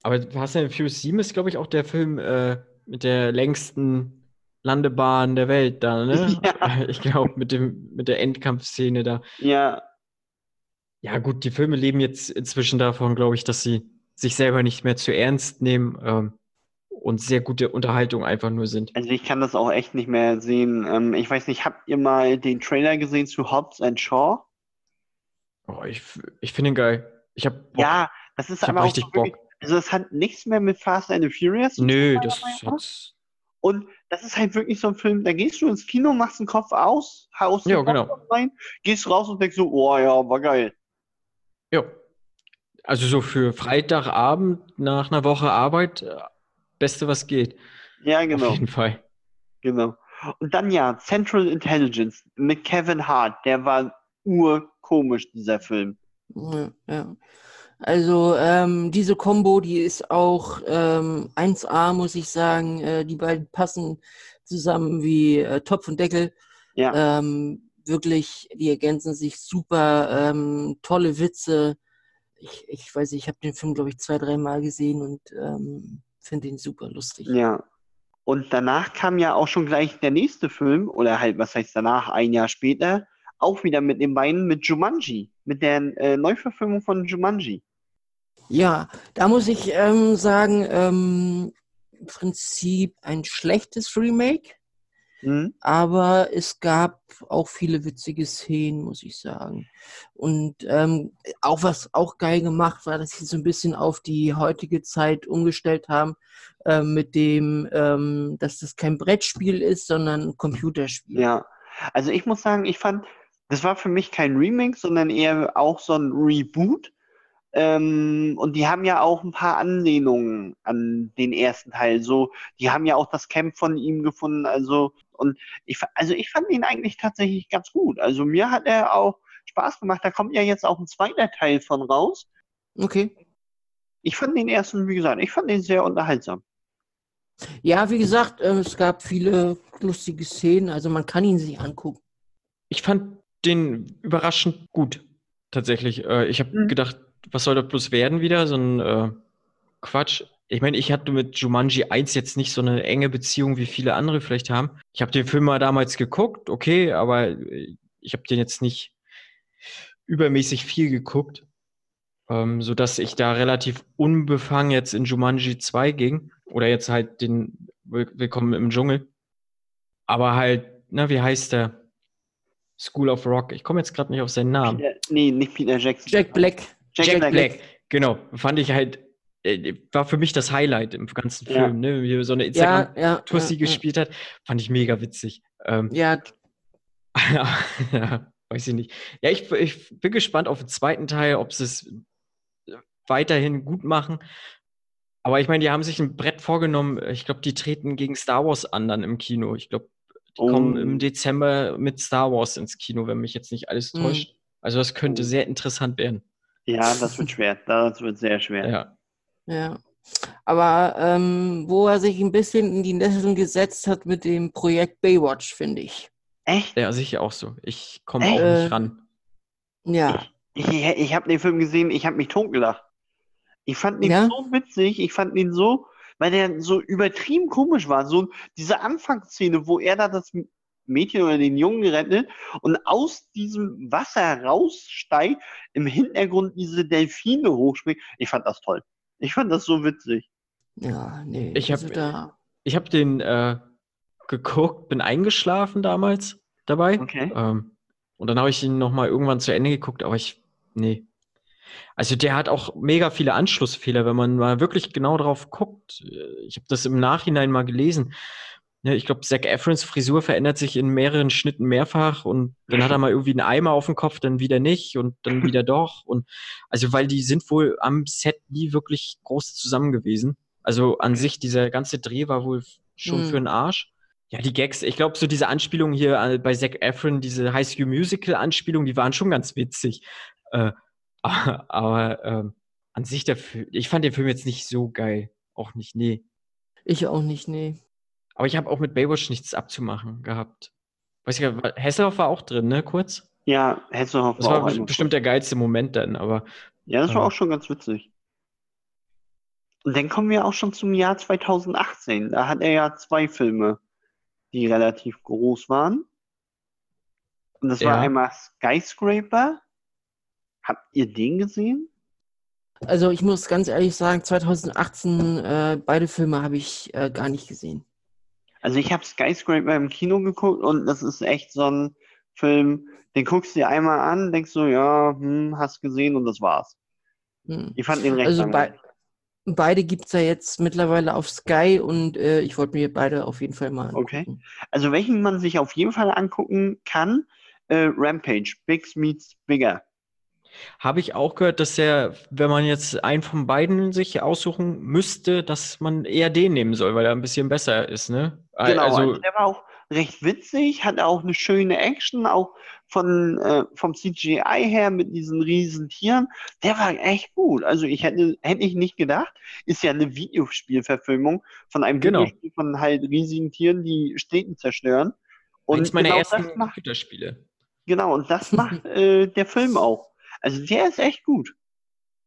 Aber Fast and Furious 7 ist, glaube ich, auch der Film äh, mit der längsten Landebahn der Welt da, ne? [LAUGHS] Ja. [LAUGHS] Ich glaube, mit dem, mit der Endkampfszene da. Ja, Ja, gut, die Filme leben jetzt inzwischen davon, glaube ich, dass sie sich selber nicht mehr zu ernst nehmen ähm, und sehr gute Unterhaltung einfach nur sind. also ich kann das auch echt nicht mehr sehen. Ähm, ich weiß nicht, habt ihr mal den Trailer gesehen zu Hobbs and Shaw? Oh, ich ich finde ihn geil. Ich habe. Ja, das ist ich aber auch richtig so wirklich, Bock. also das hat nichts mehr mit Fast and the Furious Nö, das Meinung nach. hat. Und das ist halt wirklich so ein Film, da gehst du ins Kino, machst den Kopf aus, haust Ja, den genau. Rein, gehst raus und denkst so, oh ja, war geil. Ja. Also so für Freitagabend nach einer Woche Arbeit, äh, Beste, was geht. Ja, Auf genau, jeden Fall. genau. Und dann ja, Central Intelligence mit Kevin Hart, der war urkomisch, dieser Film. Ja, ja. Also ähm, diese Kombo, die ist auch ähm, 1A, muss ich sagen. Äh, die beiden passen zusammen wie äh, Topf und Deckel. Ja, Ähm, wirklich, die ergänzen sich super. Ähm, tolle Witze. Ich, ich weiß nicht, ich habe den Film, glaube ich, zwei, dreimal gesehen und ähm, finde ihn super lustig. ja. Und danach kam ja auch schon gleich der nächste Film, oder halt, was heißt danach, ein Jahr später, auch wieder mit den beiden mit Jumanji, mit der äh, Neuverfilmung von Jumanji. Ja, da muss ich ähm, sagen, ähm, im Prinzip ein schlechtes Remake. Hm? Aber es gab auch viele witzige Szenen, muss ich sagen. Und ähm, auch was auch geil gemacht war, dass sie so ein bisschen auf die heutige Zeit umgestellt haben, ähm, mit dem, ähm, dass das kein Brettspiel ist, sondern ein Computerspiel. Ja, also ich muss sagen, ich fand, das war für mich kein Remake, sondern eher auch so ein Reboot. Ähm, und die haben ja auch ein paar Anlehnungen an den ersten Teil. So, die haben ja auch das Camp von ihm gefunden. Also, und ich, also ich fand ihn eigentlich tatsächlich ganz gut. Also mir hat er auch Spaß gemacht. Da kommt ja jetzt auch ein zweiter Teil von raus. Okay. Ich fand den ersten, wie gesagt, ich fand den sehr unterhaltsam. Ja, wie gesagt, äh, es gab viele lustige Szenen, also man kann ihn sich angucken. Ich fand den überraschend gut, tatsächlich. Äh, ich habe Mhm. gedacht, was soll das bloß werden wieder? So ein äh, Quatsch. Ich meine, ich hatte mit Jumanji 1 jetzt nicht so eine enge Beziehung, wie viele andere vielleicht haben. Ich habe den Film mal damals geguckt, okay, aber äh, ich habe den jetzt nicht übermäßig viel geguckt, ähm, sodass ich da relativ unbefangen jetzt in Jumanji 2 ging. Oder jetzt halt den Will Willkommen im Dschungel. Aber halt, na, wie heißt der? School of Rock. Ich komme jetzt gerade nicht auf seinen Namen. Peter, nee, nicht Peter Jackson. Jack Black. Jack, Black. Genau. Fand ich halt, war für mich das Highlight im ganzen Ja. Film, ne? Wie so eine Ja, Instagram-Tussi ja, ja, gespielt hat. Fand ich mega witzig. Ähm, ja. [LAUGHS] ja, weiß ich nicht. Ja, ich, ich bin gespannt auf den zweiten Teil, ob sie es weiterhin gut machen. Aber ich meine, die haben sich ein Brett vorgenommen. Ich glaube, die treten gegen Star Wars an dann im Kino. Ich glaube, die Oh. kommen im Dezember mit Star Wars ins Kino, wenn mich jetzt nicht alles Mhm. täuscht. Also das könnte Oh. sehr interessant werden. Ja, das wird schwer. Das wird sehr schwer. Ja. Ja. Aber ähm, wo er sich ein bisschen in die Nesseln gesetzt hat mit dem Projekt Baywatch, finde ich. Echt? Ja, sicher auch so. Ich komme auch Äh, nicht ran. Ja. Ich, ich, ich habe den Film gesehen, ich habe mich totgelacht. Ich fand ihn Ja? so witzig, ich fand ihn so, weil der so übertrieben komisch war. So diese Anfangsszene, wo er da das Mädchen oder den Jungen rettet und aus diesem Wasser raussteigt, im Hintergrund diese Delfine hochspringen. Ich fand das toll. Ich fand das so witzig. Ja, nee. Ich hab- also da, Ich habe den äh, geguckt, bin eingeschlafen damals dabei. Okay. Ähm, und dann habe ich ihn noch mal irgendwann zu Ende geguckt, aber ich, nee. Also der hat auch mega viele Anschlussfehler, wenn man mal wirklich genau drauf guckt. Ich habe das im Nachhinein mal gelesen. Ja, ich glaube, Zac Efrons Frisur verändert sich in mehreren Schnitten mehrfach und dann hat er mal irgendwie einen Eimer auf dem Kopf, dann wieder nicht und dann wieder [LAUGHS] doch. Und also, weil die sind wohl am Set nie wirklich groß zusammen gewesen. Also an sich, dieser ganze Dreh war wohl schon Hm. für den Arsch. Ja, die Gags, ich glaube, so diese Anspielungen hier äh, bei Zac Efron, diese High School Musical Anspielungen, die waren schon ganz witzig. Äh, [LAUGHS] aber ähm, an sich, der Film, ich fand den Film jetzt nicht so geil. Auch nicht, nee. ich auch nicht, nee. Aber ich habe auch mit Baywatch nichts abzumachen gehabt. Weiß ich gar nicht, Hesselhoff war auch drin, ne, kurz? Ja, Hesselhoff Das war war auch bestimmt der geilste Moment dann, aber Ja, das war Ja. auch schon ganz witzig. Und dann kommen wir auch schon zum Jahr 2018. Da hat er ja zwei Filme, die relativ groß waren. Und das war Ja. einmal Skyscraper. Habt ihr den gesehen? Also ich muss ganz ehrlich sagen, 2018, äh, beide Filme habe ich äh, gar nicht gesehen. Also ich habe Skyscraper im Kino geguckt und das ist echt so ein Film, den guckst du dir einmal an, denkst du, ja, hm, hast gesehen und das war's. Hm. Ich fand den recht Also langweilig. bei, beide gibt es ja jetzt mittlerweile auf Sky und äh, ich wollte mir beide auf jeden Fall mal Okay. angucken. Also welchen man sich auf jeden Fall angucken kann, äh, Rampage, Big Meets Bigger. Habe ich auch gehört, dass er, wenn man jetzt einen von beiden sich aussuchen müsste, dass man eher den nehmen soll, weil er ein bisschen besser ist, ne? Al- Genau, also, Also, der war auch recht witzig, hat auch eine schöne Action, auch von, äh, vom CGI her mit diesen riesen Tieren. Der war echt gut. Also ich hätte, hätte ich nicht gedacht. Ist ja eine Videospielverfilmung von einem Genau. Videospiel von halt riesigen Tieren, die Städten zerstören. Und eins meiner genau ersten das macht, Computerspiele. genau, und das [LAUGHS] macht äh, der Film auch. Also der ist echt gut.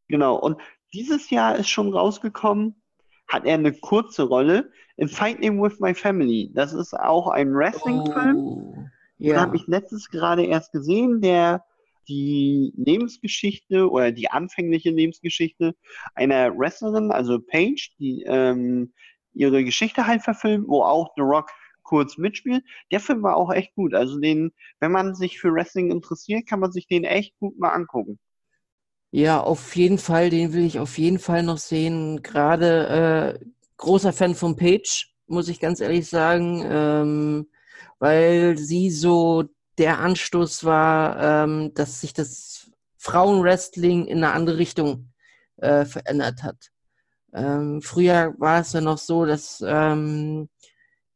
Genau. Und dieses Jahr ist schon rausgekommen, hat er eine kurze Rolle Fighting with My Family. Das ist auch ein Wrestling-Film. Oh, Den ja. habe ich letztes gerade erst gesehen, der die Lebensgeschichte oder die anfängliche Lebensgeschichte einer Wrestlerin, also Paige, die ähm, ihre Geschichte halt verfilmt, wo auch The Rock kurz mitspielt. Der Film war auch echt gut. Also den, wenn man sich für Wrestling interessiert, kann man sich den echt gut mal angucken. Ja, auf jeden Fall, den will ich auf jeden Fall noch sehen. Gerade äh, großer Fan von Paige, muss ich ganz ehrlich sagen, ähm, weil sie so der Anstoß war, ähm, dass sich das Frauenwrestling in eine andere Richtung äh, verändert hat. Ähm, früher war es ja noch so, dass ähm,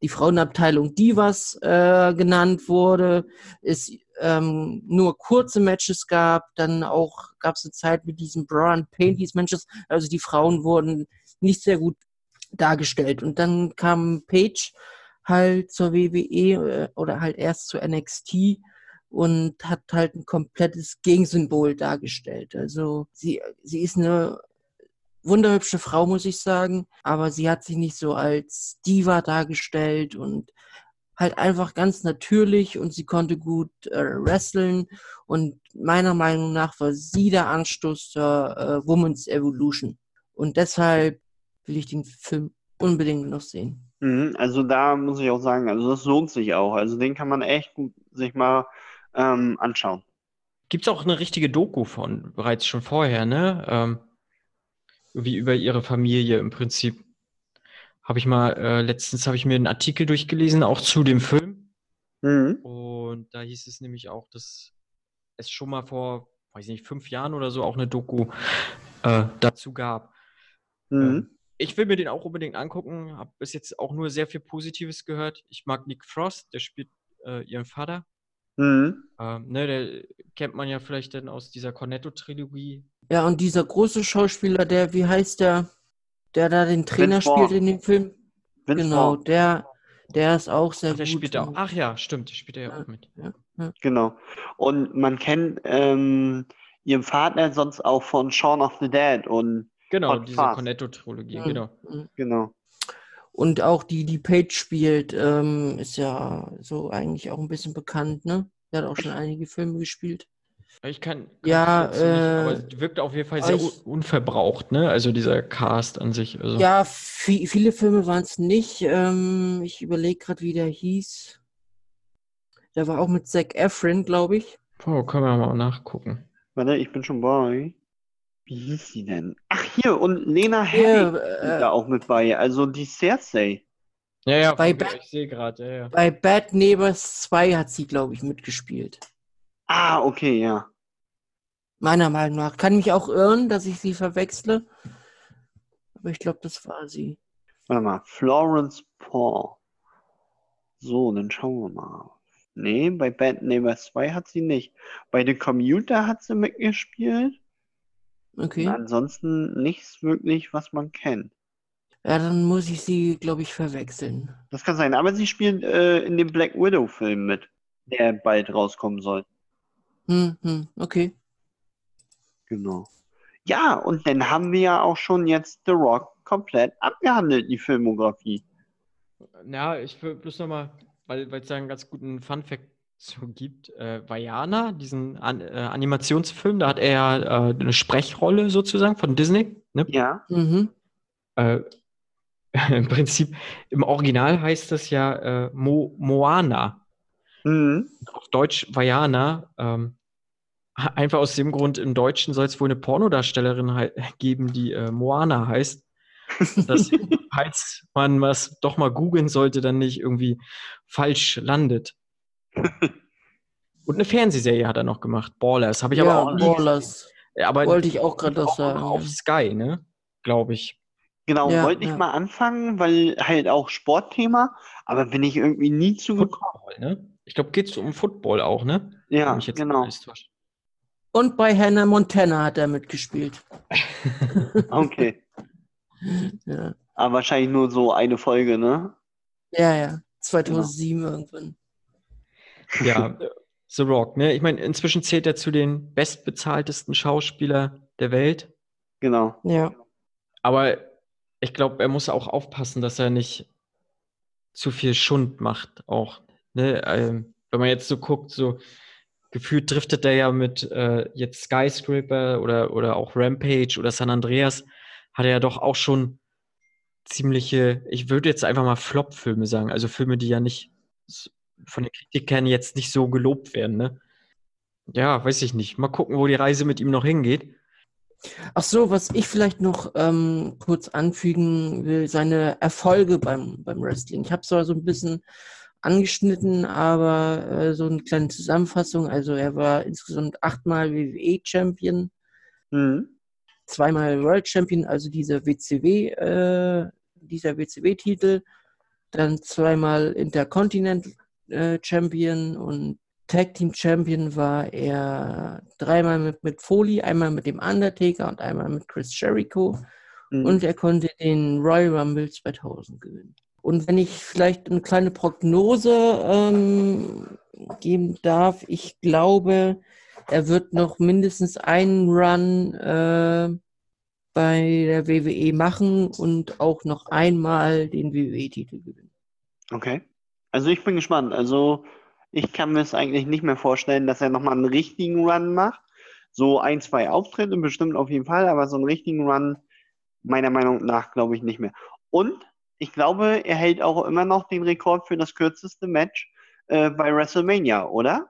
die Frauenabteilung Divas äh, genannt wurde, es ähm, nur kurze Matches gab, dann auch gab es eine Zeit mit diesen Bra and Panties Matches, also die Frauen wurden nicht sehr gut dargestellt. Und dann kam Paige halt zur WWE äh, oder halt erst zu NXT und hat halt ein komplettes Gegensymbol dargestellt. Also sie, sie ist eine wunderhübsche Frau, muss ich sagen, aber sie hat sich nicht so als Diva dargestellt und halt einfach ganz natürlich und sie konnte gut äh, wresteln und meiner Meinung nach war sie der Anstoß zur äh, Women's Evolution. Und deshalb will ich den Film unbedingt noch sehen. Mhm, also da muss ich auch sagen, also das lohnt sich auch. Also den kann man echt gut sich mal ähm, anschauen. Gibt es auch eine richtige Doku von, bereits schon vorher, ne? Ähm, wie über ihre Familie im Prinzip. Habe ich mal, äh, letztens habe ich mir einen Artikel durchgelesen, auch zu dem Film. Mhm. Und da hieß es nämlich auch, dass es schon mal vor, weiß ich nicht, fünf Jahren oder so auch eine Doku äh, dazu gab. Mhm. Ähm, ich will mir den auch unbedingt angucken. Habe bis jetzt auch nur sehr viel Positives gehört. Ich mag Nick Frost, der spielt äh, ihren Vater. Mhm. Ähm, ne, der kennt man ja vielleicht dann aus dieser Cornetto-Trilogie. Ja, und dieser große Schauspieler, der, wie heißt der, der da den Trainer Vince spielt Vaughn. in dem Film? Vince Genau, Vaughn. der, der ist auch sehr Ach, der gut. spielt auch. Ach ja, stimmt, der spielt ja Ja. auch mit. Genau. Und man kennt ähm, ihren Vater sonst auch von Shaun of the Dead und Genau, Hot diese. Cornetto-Trilogie, Mhm. genau. Mhm. genau. Und auch die, die Paige spielt, ähm, ist ja so eigentlich auch ein bisschen bekannt, ne? Der hat auch schon einige Filme gespielt. Ich kann, kann Ja, ich jetzt nicht, aber äh, es wirkt auf jeden Fall sehr ich- un unverbraucht, ne? Also dieser Cast an sich. Also. Ja, vi- viele Filme waren es nicht. Ähm, ich überlege gerade, wie der hieß. Der war auch mit Zac Efron, glaube ich. Boah, können wir mal nachgucken. Warte, ich bin schon bei. Wie hieß sie denn? Ach, hier, und Lena Ja, Headey ist äh, da auch mit bei. Also die Cersei. Ja, ja, Bei von- Ba- ich sehe gerade, ja, ja. Bei Bad Neighbors 2 hat sie, glaube ich, mitgespielt. Ah, okay, ja. Meiner Meinung nach. Kann mich auch irren, dass ich sie verwechsle. Aber ich glaube, das war sie. Warte mal, Florence Paul. So, dann schauen wir mal. Nee, bei Bad Neighbors 2 hat sie nicht. Bei The Commuter hat sie mitgespielt. Okay. Und ansonsten nichts wirklich, was man kennt. Ja, dann muss ich sie, glaube ich, verwechseln. Das kann sein, aber sie spielt äh, in dem Black Widow-Film mit, der bald rauskommen soll. Hm, hm, okay. Genau. Ja, und dann haben wir ja auch schon jetzt The Rock komplett abgehandelt, die Filmografie. Ja, ich will bloß nochmal, weil es da einen ganz guten Fun-Fact zu gibt. Äh, Vajana, diesen An äh, Animationsfilm, da hat er ja äh, eine Sprechrolle sozusagen von Disney. Ne? Ja. Mhm. Äh, [LAUGHS] Im Prinzip, im Original heißt das ja äh, Mo Moana. Mhm. Auf Deutsch Vajana. Ähm, [LAUGHS] einfach aus dem Grund, im Deutschen soll es wohl eine Pornodarstellerin [LAUGHS] geben, die äh, Moana heißt. Dass, falls man was doch mal googeln sollte, dann nicht irgendwie falsch landet. Und eine Fernsehserie hat er noch gemacht, Ballers. Habe ich aber ja, auch nie Ballers. gesehen. Aber Wollte ich auch gerade das auch sagen. auf Sky, ne? Glaube ich. Genau, Ja, wollte ich ja. mal anfangen, weil halt auch Sportthema, aber bin ich irgendwie nie zugekommen. Ne? Ich glaube, geht es um Football auch, ne? Ja, genau. Und bei Hannah Montana hat er mitgespielt. [LAUGHS] Okay. [LAUGHS] Ja, Aber wahrscheinlich nur so eine Folge, ne? ja. ja. 2007 irgendwann. Ja, [LAUGHS] The Rock, ne? Ich meine, inzwischen zählt er zu den bestbezahltesten Schauspieler der Welt. Genau. Ja. Aber ich glaube, er muss auch aufpassen, dass er nicht zu viel Schund macht, auch. Ne? Ähm, wenn man jetzt so guckt, so gefühlt driftet er ja mit äh, jetzt Skyscraper oder, oder auch Rampage oder San Andreas, hat er ja doch auch schon ziemliche, ich würde jetzt einfach mal Flop-Filme sagen, also Filme, die ja nicht von den Kritikern jetzt nicht so gelobt werden, ne? Ja, weiß ich nicht. Mal gucken, wo die Reise mit ihm noch hingeht. Ach so, was ich vielleicht noch ähm, kurz anfügen will, seine Erfolge beim, beim Wrestling. Ich habe es zwar so ein bisschen angeschnitten, aber äh, so eine kleine Zusammenfassung. Also er war insgesamt achtmal WWE-Champion, Mhm. zweimal World Champion, also dieser WCW, äh, dieser WCW-Titel, dann zweimal Intercontinental Champion und Tag Team Champion war er dreimal mit, mit Foley, einmal mit dem Undertaker und einmal mit Chris Jericho. Mhm. Und er konnte den Royal Rumble 2000 gewinnen. Und wenn ich vielleicht eine kleine Prognose ähm, geben darf, ich glaube, er wird noch mindestens einen Run äh, bei der WWE machen und auch noch einmal den WWE-Titel gewinnen. Okay. Also ich bin gespannt. Also ich kann mir es eigentlich nicht mehr vorstellen, dass er nochmal einen richtigen Run macht. So ein, zwei Auftritte bestimmt auf jeden Fall, aber so einen richtigen Run meiner Meinung nach glaube ich nicht mehr. Und ich glaube, er hält auch immer noch den Rekord für das kürzeste Match äh, bei WrestleMania, oder?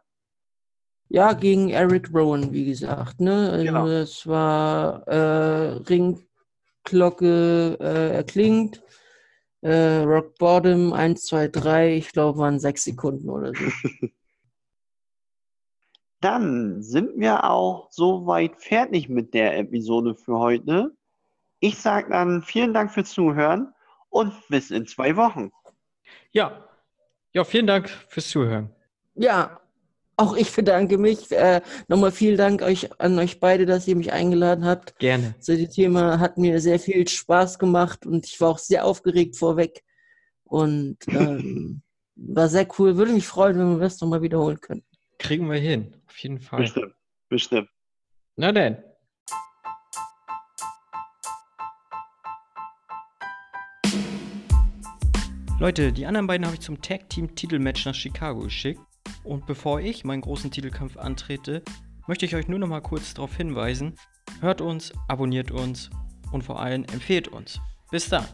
Ja, gegen Eric Rowan, wie gesagt. Ne? Also Genau. das war äh, Ringglocke äh, erklingt. Äh, Rock Bottom 1, 2, 3, ich glaube, waren sechs Sekunden oder so. [LAUGHS] Dann sind wir auch soweit fertig mit der Episode für heute. Ich sage dann vielen Dank fürs Zuhören und bis in zwei Wochen. Ja. Ja, vielen Dank fürs Zuhören. Ja, auch ich bedanke mich. Äh, nochmal vielen Dank euch, an euch beide, dass ihr mich eingeladen habt. Gerne. So, das Thema hat mir sehr viel Spaß gemacht und ich war auch sehr aufgeregt vorweg. Und ähm, [CLEARS THROAT] war sehr cool. Würde mich freuen, wenn wir das nochmal wiederholen könnten. Kriegen wir hin. Auf jeden Fall. Bestimmt, bestimmt. Na denn. Leute, die anderen beiden habe ich zum Tag Team Titelmatch nach Chicago geschickt. Und bevor ich meinen großen Titelkampf antrete, möchte ich euch nur noch mal kurz darauf hinweisen: Hört uns, abonniert uns und vor allem empfehlt uns. Bis dann.